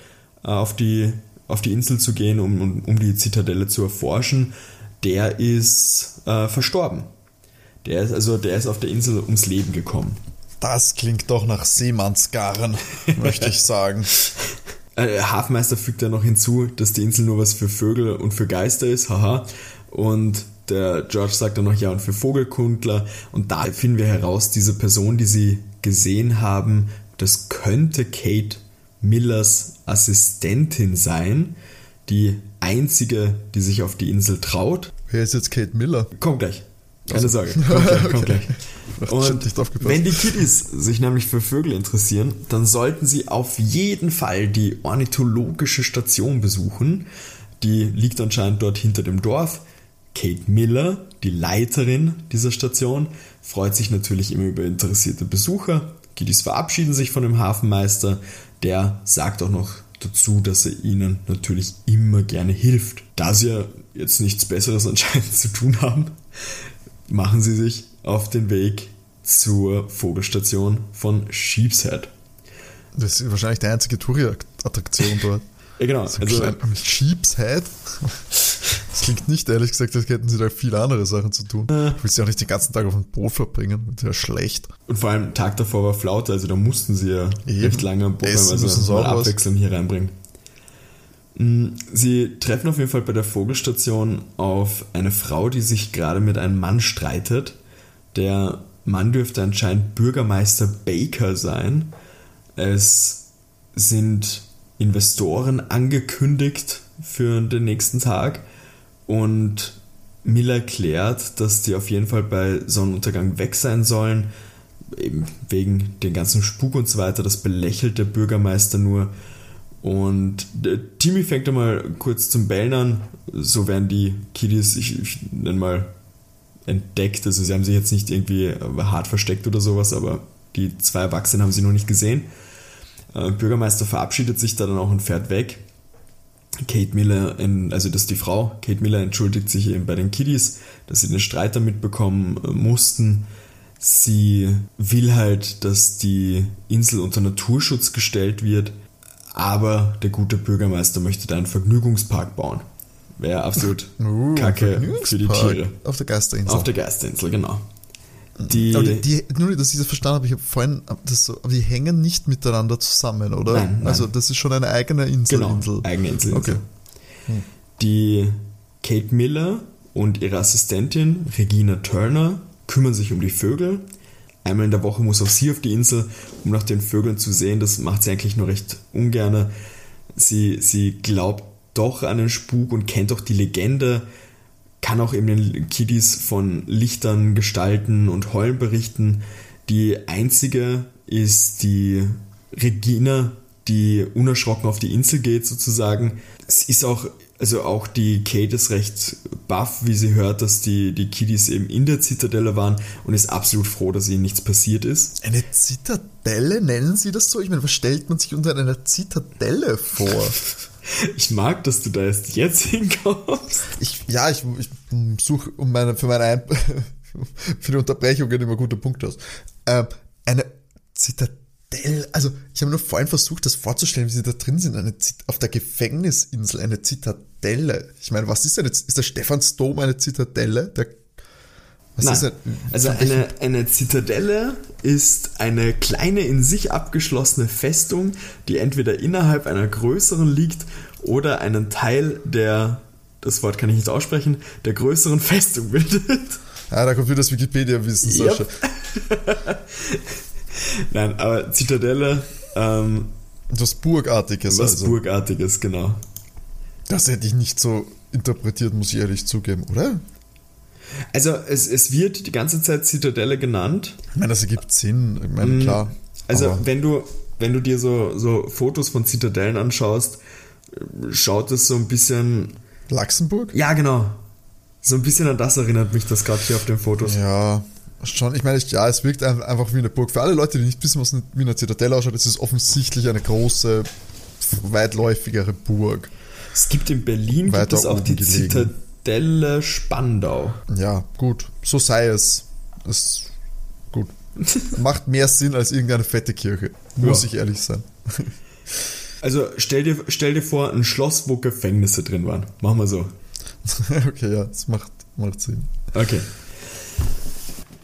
äh, auf die, auf die Insel zu gehen, um, um die Zitadelle zu erforschen, der ist äh, verstorben. Der ist, also, der ist auf der Insel ums Leben gekommen. Das klingt doch nach Seemannsgarn, möchte ich sagen. Äh, Hafenmeister fügt ja noch hinzu, dass die Insel nur was für Vögel und für Geister ist, haha. Und der George sagt dann noch, ja, und für Vogelkundler. Und da finden wir heraus, diese Person, die sie gesehen haben, das könnte Kate Millers Assistentin sein. Die einzige, die sich auf die Insel traut. Wer ist jetzt Kate Miller? Komm gleich. Keine Sorge, kommt gleich, kommt Okay. gleich. Und wenn die Kiddies sich nämlich für Vögel interessieren, dann sollten sie auf jeden Fall die ornithologische Station besuchen. Die liegt anscheinend dort hinter dem Dorf. Kate Miller, die Leiterin dieser Station, freut sich natürlich immer über interessierte Besucher. Kiddies verabschieden sich von dem Hafenmeister. Der sagt auch noch dazu, dass er ihnen natürlich immer gerne hilft. Da sie ja jetzt nichts Besseres anscheinend zu tun haben, machen sie sich auf den Weg zur Vogelstation von Sheepshead. Das ist wahrscheinlich die einzige Touri-Attraktion dort. Ja, genau. So Also, klein- Sheep's Head? Das klingt nicht, ehrlich gesagt, als hätten sie da viele andere Sachen zu tun. Äh. Ich will sie auch nicht den ganzen Tag auf dem Boot verbringen. Das wäre schlecht. und vor allem Tag davor war Flaute, also da mussten sie ja Eben. recht lange am Boot Essen sie also mal. Abwechslung hier reinbringen. Mm, Sie treffen auf jeden Fall bei der Vogelstation auf eine Frau, die sich gerade mit einem Mann streitet. Der Mann dürfte anscheinend Bürgermeister Baker sein. Es sind Investoren angekündigt für den nächsten Tag und Miller erklärt, dass die auf jeden Fall bei Sonnenuntergang weg sein sollen, eben wegen den ganzen Spuk und so weiter. Das belächelt der Bürgermeister nur. Und der Timmy fängt einmal kurz zum Bellen an. So werden die Kiddies, ich, ich nenne mal, entdeckt. Also sie haben sich jetzt nicht irgendwie hart versteckt oder sowas, aber die zwei Erwachsenen haben sie noch nicht gesehen. Äh, Bürgermeister verabschiedet sich da dann auch und fährt weg. Kate Miller, also das ist die Frau, Kate Miller entschuldigt sich eben bei den Kiddies, dass sie den Streit da mitbekommen äh, mussten. Sie will halt, dass die Insel unter Naturschutz gestellt wird, aber der gute Bürgermeister möchte da einen Vergnügungspark bauen. Wäre absolut Uh, Kacke für die Tiere. Auf der Geisterinsel. Auf der Geisterinsel, genau. Die, aber die, die, nur dass ich das verstanden habe, ich habe vorhin das so, aber die hängen nicht miteinander zusammen, oder? Nein, nein. Also das ist schon eine eigene Insel. Genau, Insel. eigene Insel. Okay. Die Kate Miller und ihre Assistentin Regina Turner kümmern sich um die Vögel. Einmal in der Woche muss auch sie auf die Insel, um nach den Vögeln zu sehen. Das macht sie eigentlich nur recht ungern. Sie, sie glaubt doch an den Spuk und kennt auch die Legende, kann auch eben den Kiddies von Lichtern, Gestalten und Heulen berichten. Die einzige ist die Regina, die unerschrocken auf die Insel geht sozusagen. Es ist auch, also auch die Kate ist recht baff, wie sie hört, dass die, die Kiddies eben in der Zitadelle waren und ist absolut froh, dass ihnen nichts passiert ist. Eine Zitadelle, nennen Sie das so? Ich meine, was stellt man sich unter einer Zitadelle vor? Ich mag, dass du da erst jetzt hinkommst. Ich, ja, ich, ich suche um meine, für meine Ein für die Unterbrechungen immer gute Punkte aus. Ähm, eine Zitadelle, also ich habe nur vorhin versucht, das vorzustellen, wie sie da drin sind, eine Zit auf der Gefängnisinsel, eine Zitadelle. Ich meine, was ist eine, ist der Stephansdom eine Zitadelle? Der, was Nein. ist ein, Also eine, eine Zitadelle ist eine kleine in sich abgeschlossene Festung, die entweder innerhalb einer größeren liegt oder einen Teil der, das Wort kann ich nicht aussprechen, der größeren Festung bildet. Ah, da kommt wieder das Wikipedia-Wissen, Sascha. Yep. Nein, aber Zitadelle, ähm, Was Burgartiges was also. Burgartiges, genau. Das hätte ich nicht so interpretiert, muss ich ehrlich zugeben, oder? Also es, es wird die ganze Zeit Zitadelle genannt. Ich meine, das ergibt Sinn. Ich meine, Mm, klar. Also wenn du, wenn du dir so, so Fotos von Zitadellen anschaust, schaut es so ein bisschen. Luxemburg? Ja, genau. So ein bisschen an das erinnert mich das gerade hier auf den Fotos. Ja, schon. Ich meine, ja, es wirkt ein- einfach wie eine Burg. Für alle Leute, die nicht wissen, was eine- wie eine Zitadelle ausschaut, es ist offensichtlich eine große, weitläufigere Burg. Es gibt in Berlin gibt Weiter es auch die gelegen. Zitadelle Spandau. Ja, gut. So sei es. Das gut. Macht mehr Sinn als irgendeine fette Kirche. Muss Ja. ich ehrlich sein. Also stell dir, stell dir vor, ein Schloss, wo Gefängnisse drin waren. Machen wir so. okay, ja, das macht, macht Sinn. Okay.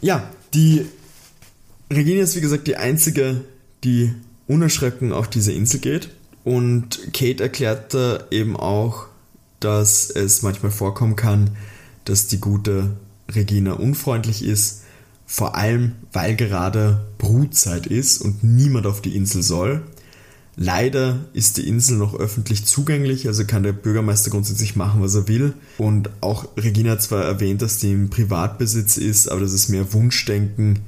Ja, die Regina ist wie gesagt die einzige, die unerschrocken auf diese Insel geht. Und Kate erklärte eben auch, dass es manchmal vorkommen kann, dass die gute Regina unfreundlich ist. Vor allem, weil gerade Brutzeit ist und niemand auf die Insel soll. Leider ist die Insel noch öffentlich zugänglich, also kann der Bürgermeister grundsätzlich machen, was er will. Und auch Regina hat zwar erwähnt, dass die im Privatbesitz ist, aber das ist mehr Wunschdenken.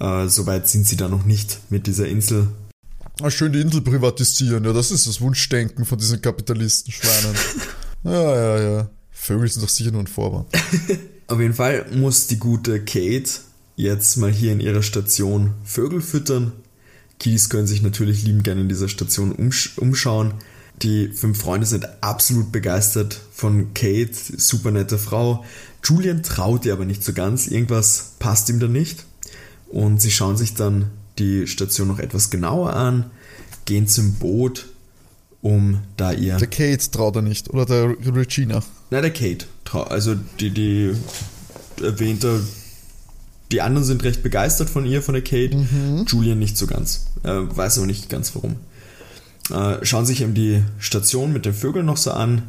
Äh, Soweit sind sie da noch nicht mit dieser Insel. Ah, schön die Insel privatisieren, ja, das ist das Wunschdenken von diesen Kapitalistenschweinen. ja, ja, ja. Vögel sind doch sicher nur ein Vorwand. Auf jeden Fall muss die gute Kate jetzt mal hier in ihrer Station Vögel füttern. Kiddies können sich natürlich lieben gerne in dieser Station umsch umschauen. Die fünf Freunde sind absolut begeistert von Kate, super nette Frau. Julian traut ihr aber nicht so ganz, irgendwas passt ihm da nicht. Und sie schauen sich dann die Station noch etwas genauer an, gehen zum Boot, um da ihr Der Kate traut er nicht. Oder der Regina. na, der Kate. Also die, die erwähnte, die anderen sind recht begeistert von ihr, von der Kate. Julian nicht so ganz. Äh, weiß aber nicht ganz warum. Äh, schauen sich eben die Station mit den Vögeln noch so an,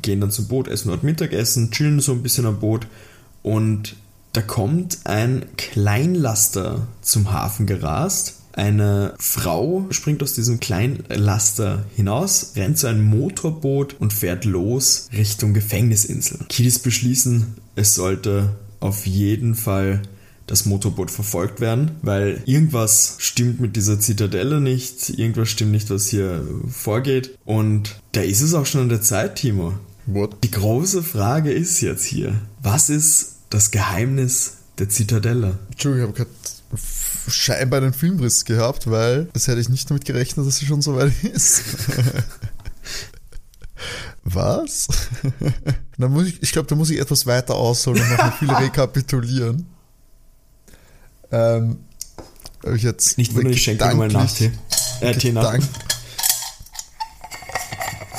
gehen dann zum Boot, essen dort Mittagessen, chillen so ein bisschen am Boot und da kommt ein Kleinlaster zum Hafen gerast. Eine Frau springt aus diesem Kleinlaster hinaus, rennt zu einem Motorboot und fährt los Richtung Gefängnisinsel. Kiddies beschließen, es sollte auf jeden Fall das Motorboot verfolgt werden, weil irgendwas stimmt mit dieser Zitadelle nicht, irgendwas stimmt nicht, was hier vorgeht. Und da ist es auch schon an der Zeit, Timo. What? Die große Frage ist jetzt hier, was ist das Geheimnis der Zitadelle? Entschuldigung, ich habe gerade scheinbar einen Filmriss gehabt, weil das hätte ich nicht damit gerechnet, dass sie schon so weit ist. Was? da muss ich ich glaube, da muss ich etwas weiter ausholen und noch viel rekapitulieren. Ähm, ich jetzt Nicht wundern, ich schenke nochmal nach Tee. Äh, Tee nach.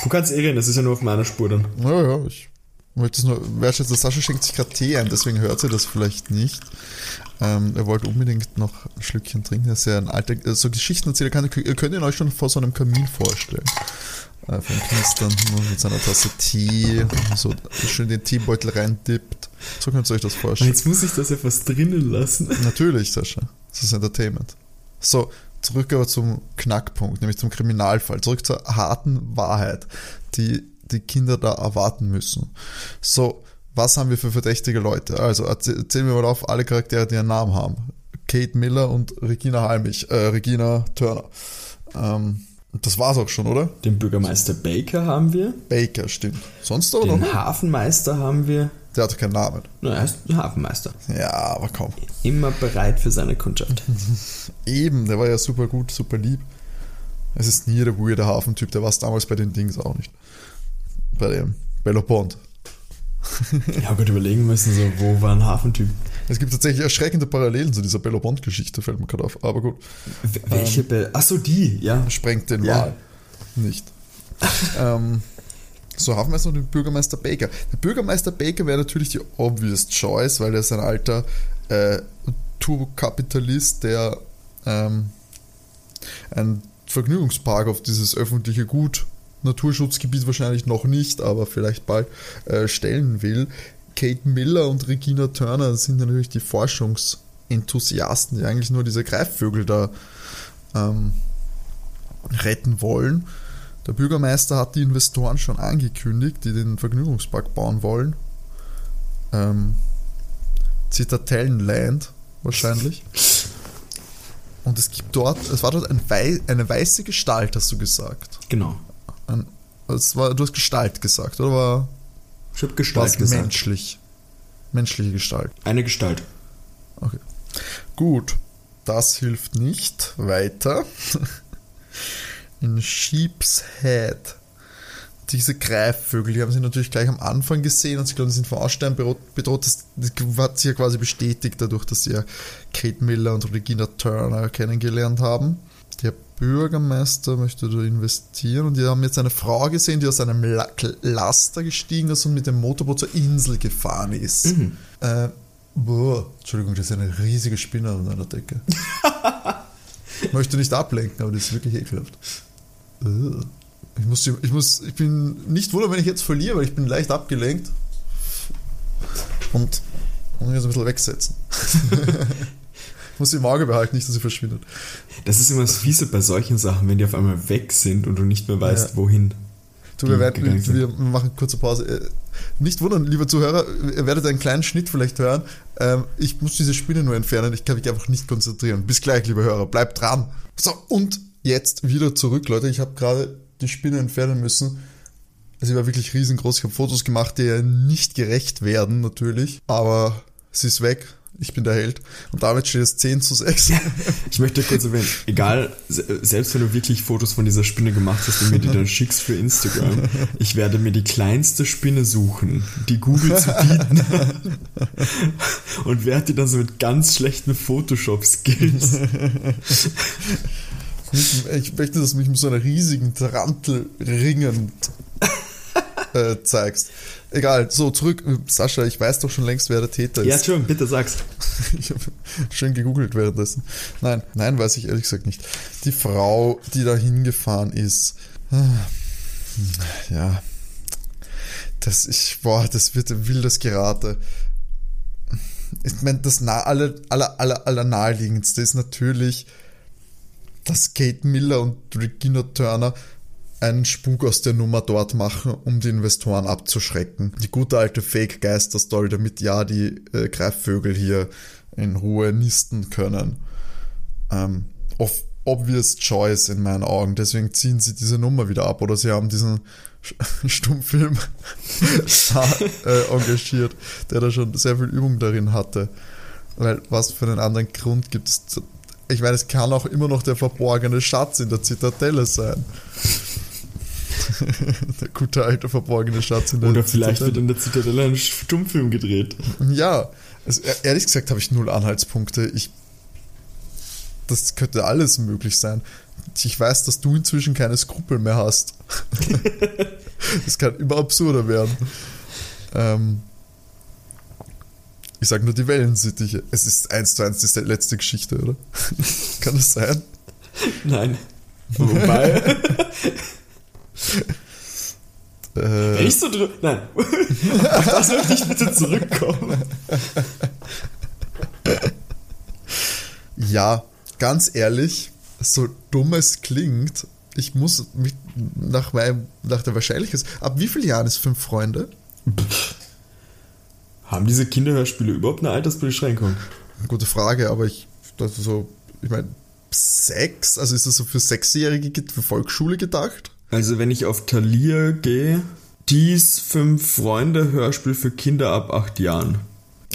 Du kannst eh reden, das ist ja nur auf meiner Spur dann. Ja, ja, ich es nur wertschätzen. Sascha schenkt sich gerade Tee ein, deswegen hört sie das vielleicht nicht. Ähm, er wollte unbedingt noch ein Schlückchen trinken. Das ist ja ein alter, äh, so Geschichtenerzähler, kann, ihr könnt ihn euch schon vor so einem Kamin vorstellen. Äh, vom Knistern nur mit seiner Tasse Tee, so schön den Teebeutel reindippt. So könnt ihr euch das vorstellen. Jetzt muss ich das ja fast drinnen lassen. Natürlich, Sascha. Das ist Entertainment. So, zurück aber zum Knackpunkt, nämlich zum Kriminalfall. Zurück zur harten Wahrheit, die die Kinder da erwarten müssen. So, was haben wir für verdächtige Leute? Also erzähl- zählen wir mal auf alle Charaktere, die einen Namen haben. Kate Miller und Regina Halmich, äh, Regina Turner. Ähm, das war's auch schon, oder? Den Bürgermeister Baker haben wir. Baker, stimmt. Sonst auch noch? Den Hafenmeister haben wir. Der hatte keinen Namen. Na, er ist ein Hafenmeister. Ja, aber kaum. Immer bereit für seine Kundschaft. Eben, der war ja super gut, super lieb. Es ist nie der weirde Hafentyp, der war es damals bei den Dings auch nicht. Bei dem Bello Bond. Ich habe gerade überlegen müssen, so, wo war ein Hafentyp? Es gibt tatsächlich erschreckende Parallelen zu dieser Bello Bond-Geschichte, fällt mir gerade auf. Aber gut, Welche Be Achso, die, ja. sprengt den Ja. Wahl. Nicht. ähm, so, Hafenmeister und den Bürgermeister Baker. Der Bürgermeister Baker wäre natürlich die obvious choice, weil er ist ein alter äh, Turbokapitalist, der ähm, ein Vergnügungspark auf dieses öffentliche Gut, Naturschutzgebiet wahrscheinlich noch nicht, aber vielleicht bald äh, stellen will. Kate Miller und Regina Turner sind natürlich die Forschungsenthusiasten, die eigentlich nur diese Greifvögel da ähm, retten wollen. Der Bürgermeister hat die Investoren schon angekündigt, die den Vergnügungspark bauen wollen. Ähm, Zitatellenland wahrscheinlich. Und es gibt dort, es war dort ein Wei eine weiße Gestalt, hast du gesagt. Genau. Ein, es war, du hast Gestalt gesagt, oder war Ich habe Gestalt es gesagt. menschlich? Menschliche Gestalt. Eine Gestalt. Okay. Gut, das hilft nicht. Weiter. In Sheep's Head. Diese Greifvögel, die haben sie natürlich gleich am Anfang gesehen und sie glauben, sie sind vom Aussterben bedroht. bedroht. Das, das hat sich ja quasi bestätigt dadurch, dass sie ja Kate Miller und Regina Turner kennengelernt haben. Der Bürgermeister möchte da investieren und die haben jetzt eine Frau gesehen, die aus einem La Laster gestiegen ist und mit dem Motorboot zur Insel gefahren ist. Äh, boah, Entschuldigung, das ist eine riesige Spinne an der Decke. ich möchte nicht ablenken, aber das ist wirklich ekelhaft. Ugh. Ich muss, ich muss, ich bin nicht wundern, wenn ich jetzt verliere, weil ich bin leicht abgelenkt. Und muss mich jetzt ein bisschen wegsetzen. ich muss sie im Auge behalten, nicht, dass sie verschwindet. Das ist immer das Fiese bei solchen Sachen, wenn die auf einmal weg sind und du nicht mehr weißt, Ja. wohin. Du, wir, werden, wir machen kurze Pause. Äh, Nicht wundern, liebe Zuhörer, ihr werdet einen kleinen Schnitt vielleicht hören. Ähm, ich muss diese Spinne nur entfernen, ich kann mich einfach nicht konzentrieren. Bis gleich, liebe Hörer, bleibt dran. So, und jetzt wieder zurück, Leute. Ich habe gerade die Spinne entfernen müssen. Sie war wirklich riesengroß. Ich habe Fotos gemacht, die ihr nicht gerecht werden, natürlich. Aber sie ist weg. Ich bin der Held. Und damit steht es 10 zu 6. Ich möchte kurz erwähnen, egal, se- selbst wenn du wirklich Fotos von dieser Spinne gemacht hast und mir die dann schickst für Instagram, ich werde mir die kleinste Spinne suchen, die Google zu bieten und werde die dann so mit ganz schlechten Photoshop-Skills. Ich möchte, dass du mich mit so einer riesigen Tarantel ringend äh, zeigst. Egal, so zurück. Sascha, ich weiß doch schon längst, wer der Täter Ja, ist. Entschuldigung, bitte sag's. Ich habe schön gegoogelt währenddessen. Nein, nein, weiß ich ehrlich gesagt nicht. Die Frau, die da hingefahren ist. ah, Ja. Das ich, boah, das wird ein wildes Gerate. Ich meine, das nah, aller, aller, aller, aller naheliegendste ist natürlich, dass Kate Miller und Regina Turner einen Spuk aus der Nummer dort machen, um die Investoren abzuschrecken. Die gute alte Fake-Geister-Story, damit ja die äh, Greifvögel hier in Ruhe nisten können. Ähm, of, obvious choice in meinen Augen. Deswegen ziehen sie diese Nummer wieder ab oder sie haben diesen Stummfilm äh, engagiert, der da schon sehr viel Übung darin hatte. Weil was für einen anderen Grund gibt es? Ich meine, es kann auch immer noch der verborgene Schatz in der Zitadelle sein. der gute alte verborgene Schatz in der Oder vielleicht wird Zitadelle. in der Zitadelle ein Stummfilm gedreht. Ja, also ehrlich gesagt habe ich null Anhaltspunkte. Ich, das könnte alles möglich sein. Ich weiß, dass du inzwischen keine Skrupel mehr hast. das kann immer absurder werden. Ähm, ich sage nur die Wellensittiche. Es ist eins zu eins die letzte Geschichte, oder? kann das sein? Nein. Wobei, wenn ich so drüber. Nein. Auf das möchte ich bitte zurückkommen. Ja, ganz ehrlich, so dumm es klingt, ich muss mich nach, meinem, nach der Wahrscheinlichkeit. Ab wie vielen Jahren ist Fünf Freunde? Haben diese Kinderhörspiele überhaupt eine Altersbeschränkung? Gute Frage, aber ich dachte so, ich meine, sechs? Also ist das so für Sechsjährige, ge- für Volksschule gedacht? Also wenn ich auf Thalia gehe, dies fünf Freunde Hörspiel für Kinder ab acht Jahren.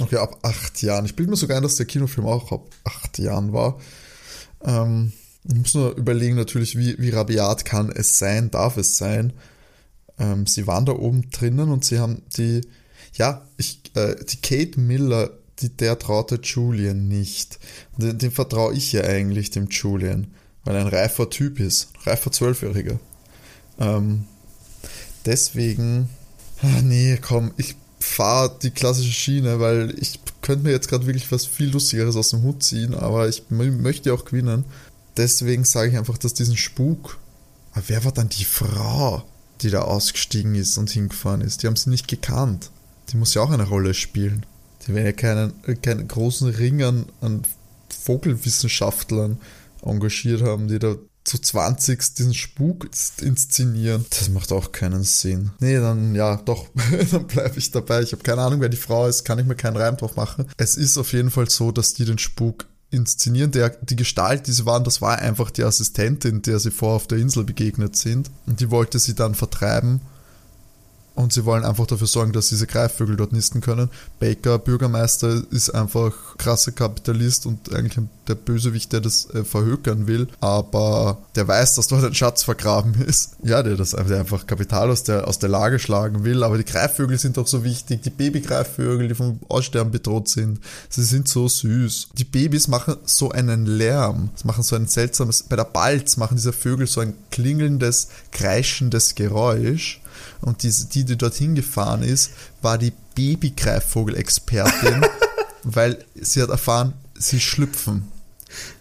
Okay, ab acht Jahren. Ich bilde mir sogar ein, dass der Kinofilm auch ab acht Jahren war. Ähm, ich muss nur überlegen natürlich, wie, wie rabiat kann es sein, darf es sein. Ähm, sie waren da oben drinnen und sie haben die, ja, ich, äh, die Kate Miller, die, der traute Julian nicht. Dem, dem vertraue ich ja eigentlich, dem Julian, weil er ein reifer Typ ist, reifer Zwölfjähriger. Ähm, deswegen, ah, nee, komm, ich fahre die klassische Schiene, weil ich könnte mir jetzt gerade wirklich was viel Lustigeres aus dem Hut ziehen, aber ich möchte auch gewinnen. Deswegen sage ich einfach, dass diesen Spuk. Aber wer war dann die Frau, die da ausgestiegen ist und hingefahren ist? Die haben sie nicht gekannt. die muss ja auch eine Rolle spielen. Die werden ja keinen, keinen großen Ring an, an Vogelwissenschaftlern engagiert haben, die da zu 20 diesen Spuk inszenieren. Das macht auch keinen Sinn. Nee, dann ja, doch, dann bleibe ich dabei. Ich habe keine Ahnung, wer die Frau ist, kann ich mir keinen Reim drauf machen. Es ist auf jeden Fall so, dass die den Spuk inszenieren. Der, die Gestalt, die sie waren, das war einfach die Assistentin, der sie vor auf der Insel begegnet sind. Und die wollte sie dann vertreiben und sie wollen einfach dafür sorgen, dass diese Greifvögel dort nisten können. Baker, Bürgermeister, ist einfach krasser Kapitalist und eigentlich der Bösewicht, der das äh, verhökern will, aber der weiß, dass dort ein Schatz vergraben ist. Ja, der das der einfach Kapital aus der, aus der Lage schlagen will, aber die Greifvögel sind doch so wichtig, die Babygreifvögel, die vom Aussterben bedroht sind, sie sind so süß. Die Babys machen so einen Lärm, sie machen so ein seltsames, bei der Balz machen diese Vögel so ein klingelndes, kreischendes Geräusch und die, die, die dorthin gefahren ist, war die Babygreifvogel-Expertin, weil sie hat erfahren, sie schlüpfen.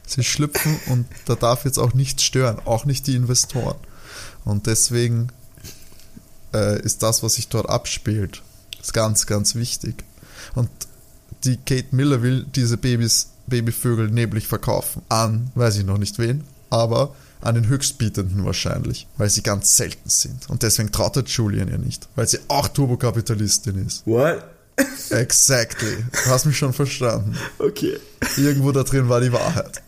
Sie schlüpfen und da darf jetzt auch nichts stören, auch nicht die Investoren. Und deswegen äh, ist das, was sich dort abspielt, ist ganz, ganz wichtig. Und die Kate Miller will diese Babys, Babyvögel neblig verkaufen an, weiß ich noch nicht wen, aber an den Höchstbietenden wahrscheinlich, weil sie ganz selten sind. Und deswegen traut er Julian ja nicht, weil sie auch Turbokapitalistin ist. What? Exactly. Du hast mich schon verstanden. Okay. Irgendwo da drin war die Wahrheit.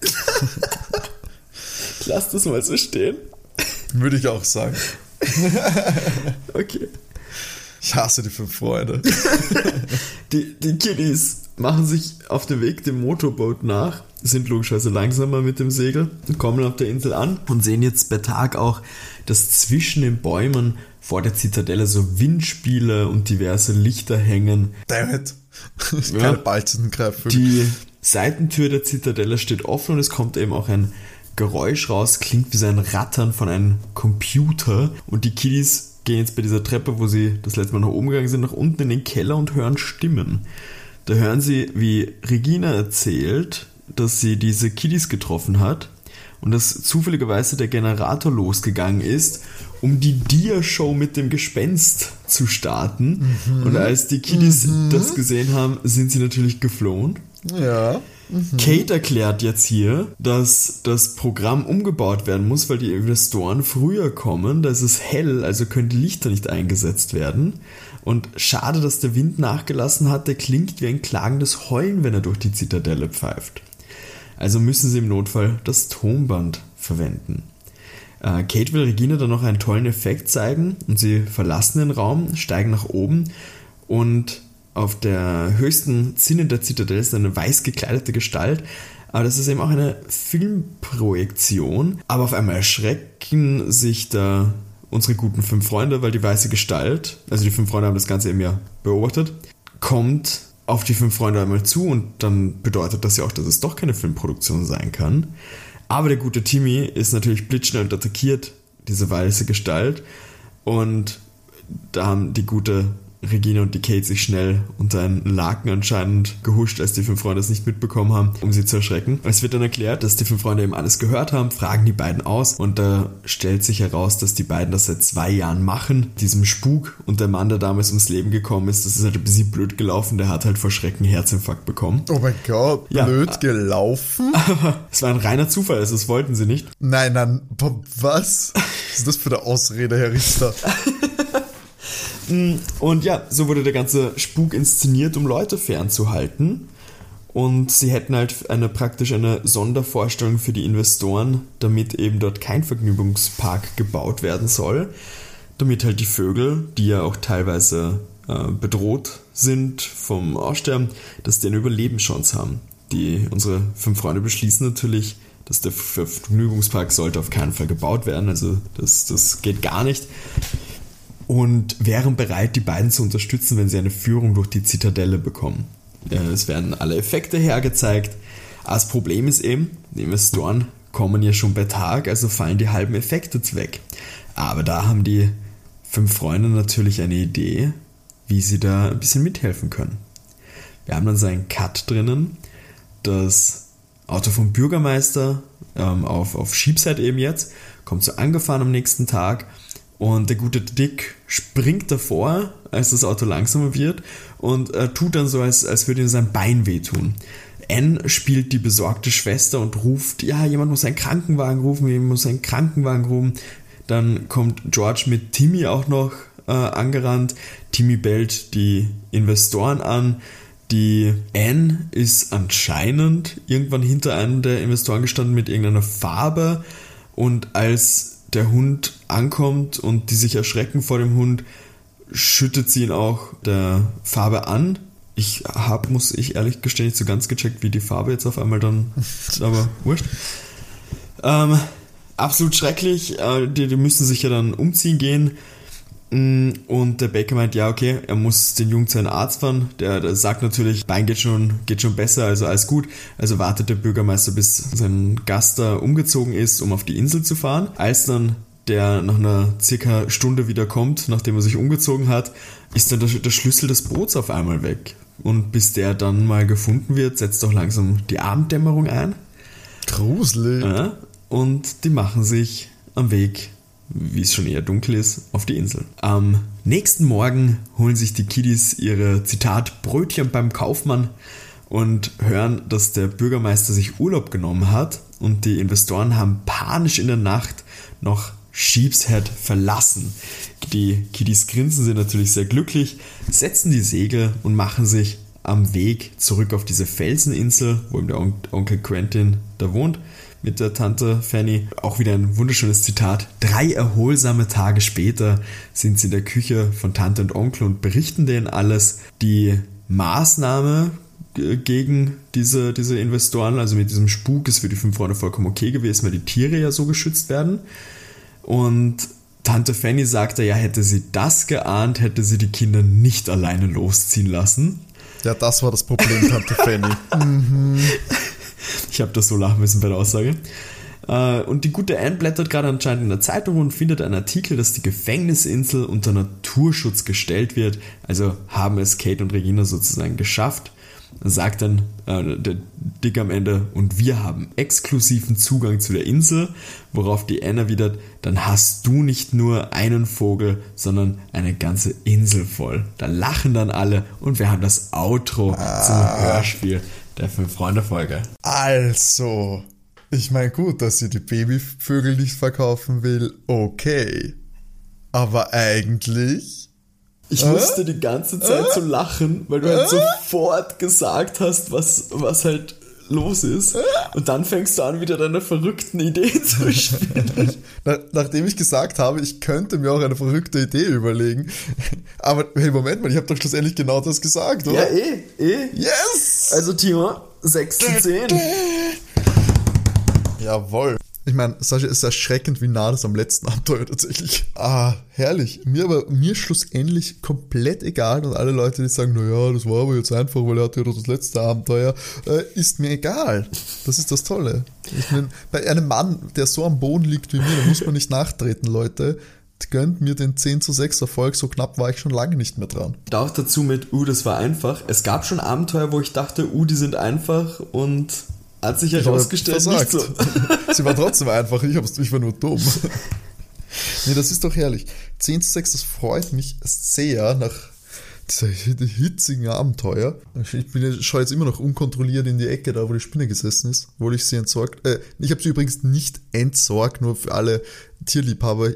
Ich lass das mal so stehen. Würde ich auch sagen. Okay. Ich hasse die fünf Freunde. Die, die Kiddies machen sich auf dem Weg dem Motorboot nach, sind logischerweise langsamer mit dem Segel, kommen auf der Insel an und sehen jetzt bei Tag auch, dass zwischen den Bäumen vor der Zitadelle so Windspiele und diverse Lichter hängen. Damn it. Ja. Keine balzenden Greifvögel. Die Seitentür der Zitadelle steht offen und es kommt eben auch ein Geräusch raus, klingt wie so ein Rattern von einem Computer und die Kiddies gehen jetzt bei dieser Treppe, wo sie das letzte Mal nach oben gegangen sind, nach unten in den Keller und hören Stimmen. Da hören sie, wie Regina erzählt, dass sie diese Kiddies getroffen hat und dass zufälligerweise der Generator losgegangen ist, um die Dia-Show mit dem Gespenst zu starten. Und als die Kiddies das gesehen haben, sind sie natürlich geflohen. ja. Kate erklärt jetzt hier, dass das Programm umgebaut werden muss, weil die Investoren früher kommen. Da ist es hell, also können die Lichter nicht eingesetzt werden. Und schade, dass der Wind nachgelassen hat. Der klingt wie ein klagendes Heulen, wenn er durch die Zitadelle pfeift. Also müssen sie im Notfall das Tonband verwenden. Äh, Kate will Regina dann noch einen tollen Effekt zeigen und sie verlassen den Raum, steigen nach oben und auf der höchsten Zinne der Zitadelle ist eine weiß gekleidete Gestalt. Aber das ist eben auch eine Filmprojektion. Aber auf einmal erschrecken sich da unsere guten fünf Freunde, weil die weiße Gestalt, also die fünf Freunde haben das Ganze eben ja beobachtet, kommt auf die fünf Freunde einmal zu und dann bedeutet das ja auch, dass es doch keine Filmproduktion sein kann. Aber der gute Timmy ist natürlich blitzschnell und attackiert diese weiße Gestalt und da haben die gute Regina und die Kate sich schnell unter einen Laken anscheinend gehuscht, als die fünf Freunde es nicht mitbekommen haben, um sie zu erschrecken. Es wird dann erklärt, dass die fünf Freunde eben alles gehört haben, fragen die beiden aus und da stellt sich heraus, dass die beiden das seit zwei Jahren machen, diesem Spuk und der Mann, der damals ums Leben gekommen ist, das ist halt ein bisschen blöd gelaufen, der hat halt vor Schrecken Herzinfarkt bekommen. Oh mein Gott, Ja. blöd gelaufen? Aber es war ein reiner Zufall, also das wollten sie nicht. Nein, nein, was? Was ist das für eine Ausrede, Herr Richter? Und ja, so wurde der ganze Spuk inszeniert, um Leute fernzuhalten. Und sie hätten halt eine praktisch eine Sondervorstellung für die Investoren, damit eben dort kein Vergnügungspark gebaut werden soll. Damit halt die Vögel, die ja auch teilweise äh, bedroht sind vom Aussterben, dass die eine Überlebenschance haben. Die, unsere fünf Freunde beschließen natürlich, dass der Ver- Vergnügungspark sollte auf keinen Fall gebaut werden. Also das, das geht gar nicht und wären bereit, die beiden zu unterstützen, wenn sie eine Führung durch die Zitadelle bekommen. Es werden alle Effekte hergezeigt. Aber das Problem ist eben, die Investoren kommen ja schon bei Tag, also fallen die halben Effekte weg. Aber da haben die fünf Freunde natürlich eine Idee, wie sie da ein bisschen mithelfen können. Wir haben dann so einen Cut drinnen, das Auto vom Bürgermeister ähm, auf, auf Sheepside eben jetzt, kommt so angefahren am nächsten Tag Und der gute Dick springt davor, als das Auto langsamer wird und äh, tut dann so, als, als würde ihm sein Bein wehtun. Anne spielt die besorgte Schwester und ruft, ja, jemand muss einen Krankenwagen rufen, jemand muss einen Krankenwagen rufen. Dann kommt George mit Timmy auch noch äh, angerannt. Timmy bellt die Investoren an. Die Anne ist anscheinend irgendwann hinter einem der Investoren gestanden mit irgendeiner Farbe und als der Hund ankommt und die sich erschrecken vor dem Hund, schüttet sie ihn auch der Farbe an. Ich habe, muss ich ehrlich gestehen, nicht so ganz gecheckt, wie die Farbe jetzt auf einmal dann, aber wurscht. Ähm, absolut schrecklich. Äh, die, die müssen sich ja dann umziehen gehen. Mm, und der Baker meint, ja, okay, er muss den Jungen zu einem Arzt fahren. Der, der, sagt natürlich, Bein geht schon, geht schon besser, also alles gut. Also wartet der Bürgermeister, bis sein Gast da umgezogen ist, um auf die Insel zu fahren. Als dann der nach einer circa Stunde wieder kommt, nachdem er sich umgezogen hat, ist dann der, der Schlüssel des Boots auf einmal weg. Und bis der dann mal gefunden wird, setzt auch langsam die Abenddämmerung ein. Gruselig. Ja, und die machen sich am Weg wie es schon eher dunkel ist, auf die Insel. Am nächsten Morgen holen sich die Kiddies ihre Zitat Brötchen beim Kaufmann und hören, dass der Bürgermeister sich Urlaub genommen hat und die Investoren haben panisch in der Nacht noch Sheepshead verlassen. Die Kiddies grinsen sind natürlich sehr glücklich, setzen die Segel und machen sich am Weg zurück auf diese Felseninsel, wo eben der Onkel Quentin da wohnt mit der Tante Fanny. Auch wieder ein wunderschönes Zitat. Drei erholsame Tage später sind sie in der Küche von Tante und Onkel und berichten denen alles. Die Maßnahme gegen diese, diese Investoren, also mit diesem Spuk, ist für die fünf Freunde vollkommen okay gewesen, weil die Tiere ja so geschützt werden. Und Tante Fanny sagte, ja, hätte sie das geahnt, hätte sie die Kinder nicht alleine losziehen lassen. Ja, das war das Problem, Tante Fanny. mhm. Ich habe das so lachen müssen bei der Aussage. Äh, und die gute Anne blättert gerade anscheinend in der Zeitung und findet einen Artikel, dass die Gefängnisinsel unter Naturschutz gestellt wird. Also haben es Kate und Regina sozusagen geschafft. Sagt dann äh, der Dick am Ende, und wir haben exklusiven Zugang zu der Insel, worauf die Anne erwidert, dann hast du nicht nur einen Vogel, sondern eine ganze Insel voll. Da lachen dann alle und wir haben das Outro ah. zum Hörspiel der Fünf-Freunde-Folge. Also, ich meine gut, dass sie die Babyvögel nicht verkaufen will, okay. Aber eigentlich. Ich äh? musste die ganze Zeit äh? so lachen, weil du halt äh? halt sofort gesagt hast, was, was halt los ist. Und dann fängst du an, wieder deine verrückten Ideen zu spielen. Nachdem ich gesagt habe, ich könnte mir auch eine verrückte Idee überlegen. Aber hey, Moment mal, ich habe doch schlussendlich genau das gesagt, oder? Ja, eh, eh. Yes! Also Timo, 6 zu 10. Jawohl. Ich meine, Sascha ist erschreckend, wie nah das am letzten Abenteuer tatsächlich. Ah, herrlich. Mir aber, mir schlussendlich komplett egal und alle Leute, die sagen, naja, das war aber jetzt einfach, weil er hatte ja das letzte Abenteuer, äh, ist mir egal. Das ist das Tolle. Ich meine, bei einem Mann, der so am Boden liegt wie mir, da muss man nicht nachtreten, Leute gönnt mir den 10 zu 6 Erfolg, so knapp war ich schon lange nicht mehr dran. Da auch dazu mit, uh, das war einfach. Es gab schon Abenteuer, wo ich dachte, uh, die sind einfach und hat sich herausgestellt, nicht so. Sie war trotzdem einfach, ich, ich war nur dumm. nee, das ist doch herrlich. 10 zu 6, das freut mich sehr nach dieser hitzigen Abenteuer. Ich bin, schaue jetzt immer noch unkontrolliert in die Ecke, da wo die Spinne gesessen ist, obwohl ich sie entsorgt. Äh, ich habe sie übrigens nicht entsorgt, nur für alle Tierliebhaber.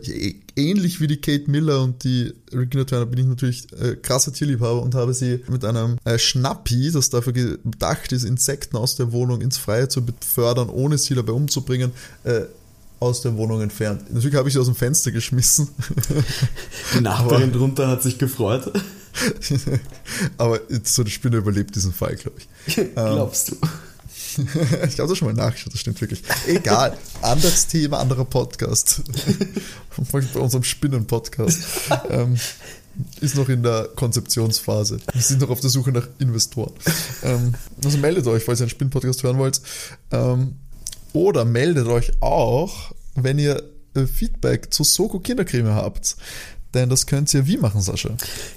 Ähnlich wie die Kate Miller und die Regina Turner bin ich natürlich äh, krasser Tierliebhaber und habe sie mit einem äh, Schnappi, das dafür gedacht ist, Insekten aus der Wohnung ins Freie zu befördern, ohne sie dabei umzubringen, äh, aus der Wohnung entfernt. Natürlich habe ich sie aus dem Fenster geschmissen. Die Nachbarin drunter hat sich gefreut. Aber so eine Spinne überlebt diesen Fall, glaube ich. Glaubst du? ich habe das schon mal nachgeschaut, das stimmt wirklich. Egal, anderes Thema, anderer Podcast. Bei unserem Spinnen-Podcast. Ähm, ist noch in der Konzeptionsphase. Wir sind noch auf der Suche nach Investoren. Ähm, also meldet euch, falls ihr einen Spinn-Podcast hören wollt. Ähm, oder meldet euch auch, wenn ihr äh, Feedback zu Soko Kindercreme habt. Denn das könnt ihr wie machen, Sascha?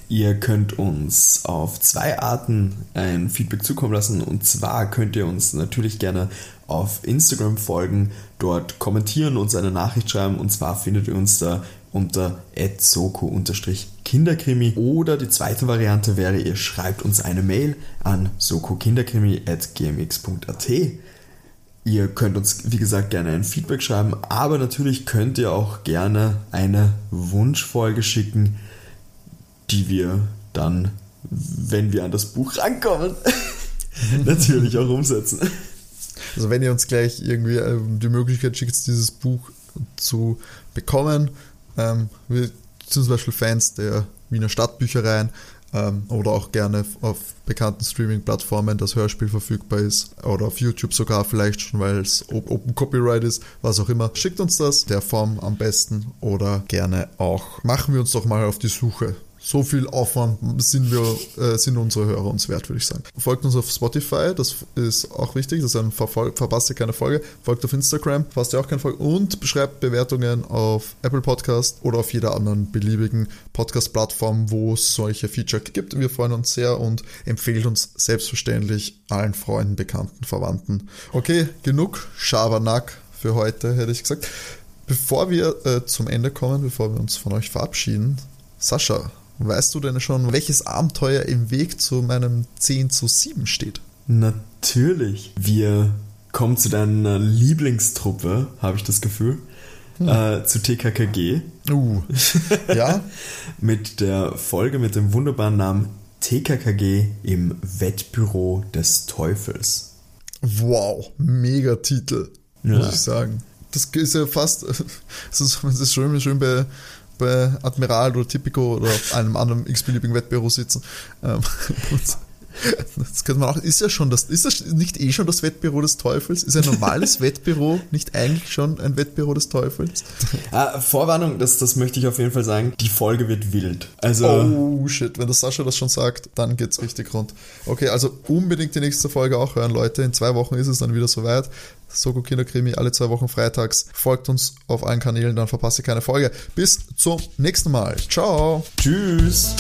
Ihr könnt uns auf zwei Arten ein Feedback zukommen lassen. Und zwar könnt ihr uns natürlich gerne auf Instagram folgen, dort kommentieren, uns eine Nachricht schreiben. Und zwar findet ihr uns da unter soko-kinderkrimi. Oder die zweite Variante wäre, ihr schreibt uns eine Mail an sokokinderkrimi.gmx.at. Ihr könnt uns, wie gesagt, gerne ein Feedback schreiben, aber natürlich könnt ihr auch gerne eine Wunschfolge schicken, die wir dann, wenn wir an das Buch rankommen, natürlich auch umsetzen. Also wenn ihr uns gleich irgendwie ähm, die Möglichkeit schickt, dieses Buch zu bekommen, ähm, wir sind zum Beispiel Fans der Wiener Stadtbüchereien ähm, oder auch gerne auf bekannten Streaming-Plattformen das Hörspiel verfügbar ist oder auf YouTube sogar vielleicht schon, weil es Open Copyright ist, was auch immer. Schickt uns das, der Form am besten oder gerne auch. Machen wir uns doch mal auf die Suche so viel Aufwand sind wir, äh, sind unsere Hörer uns wert, würde ich sagen. Folgt uns auf Spotify, das ist auch wichtig, das ist verpasst ihr keine Folge. Folgt auf Instagram, verpasst ihr auch keine Folge und beschreibt Bewertungen auf Apple Podcast oder auf jeder anderen beliebigen Podcast-Plattform, wo es solche Feature gibt. Wir freuen uns sehr und empfehlt uns selbstverständlich allen Freunden, Bekannten, Verwandten. Okay, genug Schabernack für heute, hätte ich gesagt. Bevor wir äh, zum Ende kommen, bevor wir uns von euch verabschieden, Sascha, Weißt du denn schon, welches Abenteuer im Weg zu meinem 10 zu 7 steht? Natürlich. Wir kommen zu deiner Lieblingstruppe, habe ich das Gefühl. Hm. Äh, zu TKKG. Uh. Ja. mit der Folge mit dem wunderbaren Namen TKKG im Wettbüro des Teufels. Wow, mega Titel, ja. muss ich sagen. Das ist ja fast, das ist schön, schön bei bei Admiral oder Tipico oder einem anderen x-beliebigen Wettbüro sitzen. Ähm, das könnte man auch, ist ja schon das, ist das nicht eh schon das Wettbüro des Teufels? Ist ein normales Wettbüro nicht eigentlich schon ein Wettbüro des Teufels? Ah, Vorwarnung, das, das möchte ich auf jeden Fall sagen, die Folge wird wild. Also oh shit, wenn das Sascha das schon sagt, dann geht's richtig rund. Okay, also unbedingt die nächste Folge auch hören, Leute. In zwei Wochen ist es dann wieder soweit. Soko Kinderkrimi alle zwei Wochen freitags. Folgt uns auf allen Kanälen, dann verpasst ihr keine Folge. Bis zum nächsten Mal. Ciao. Tschüss.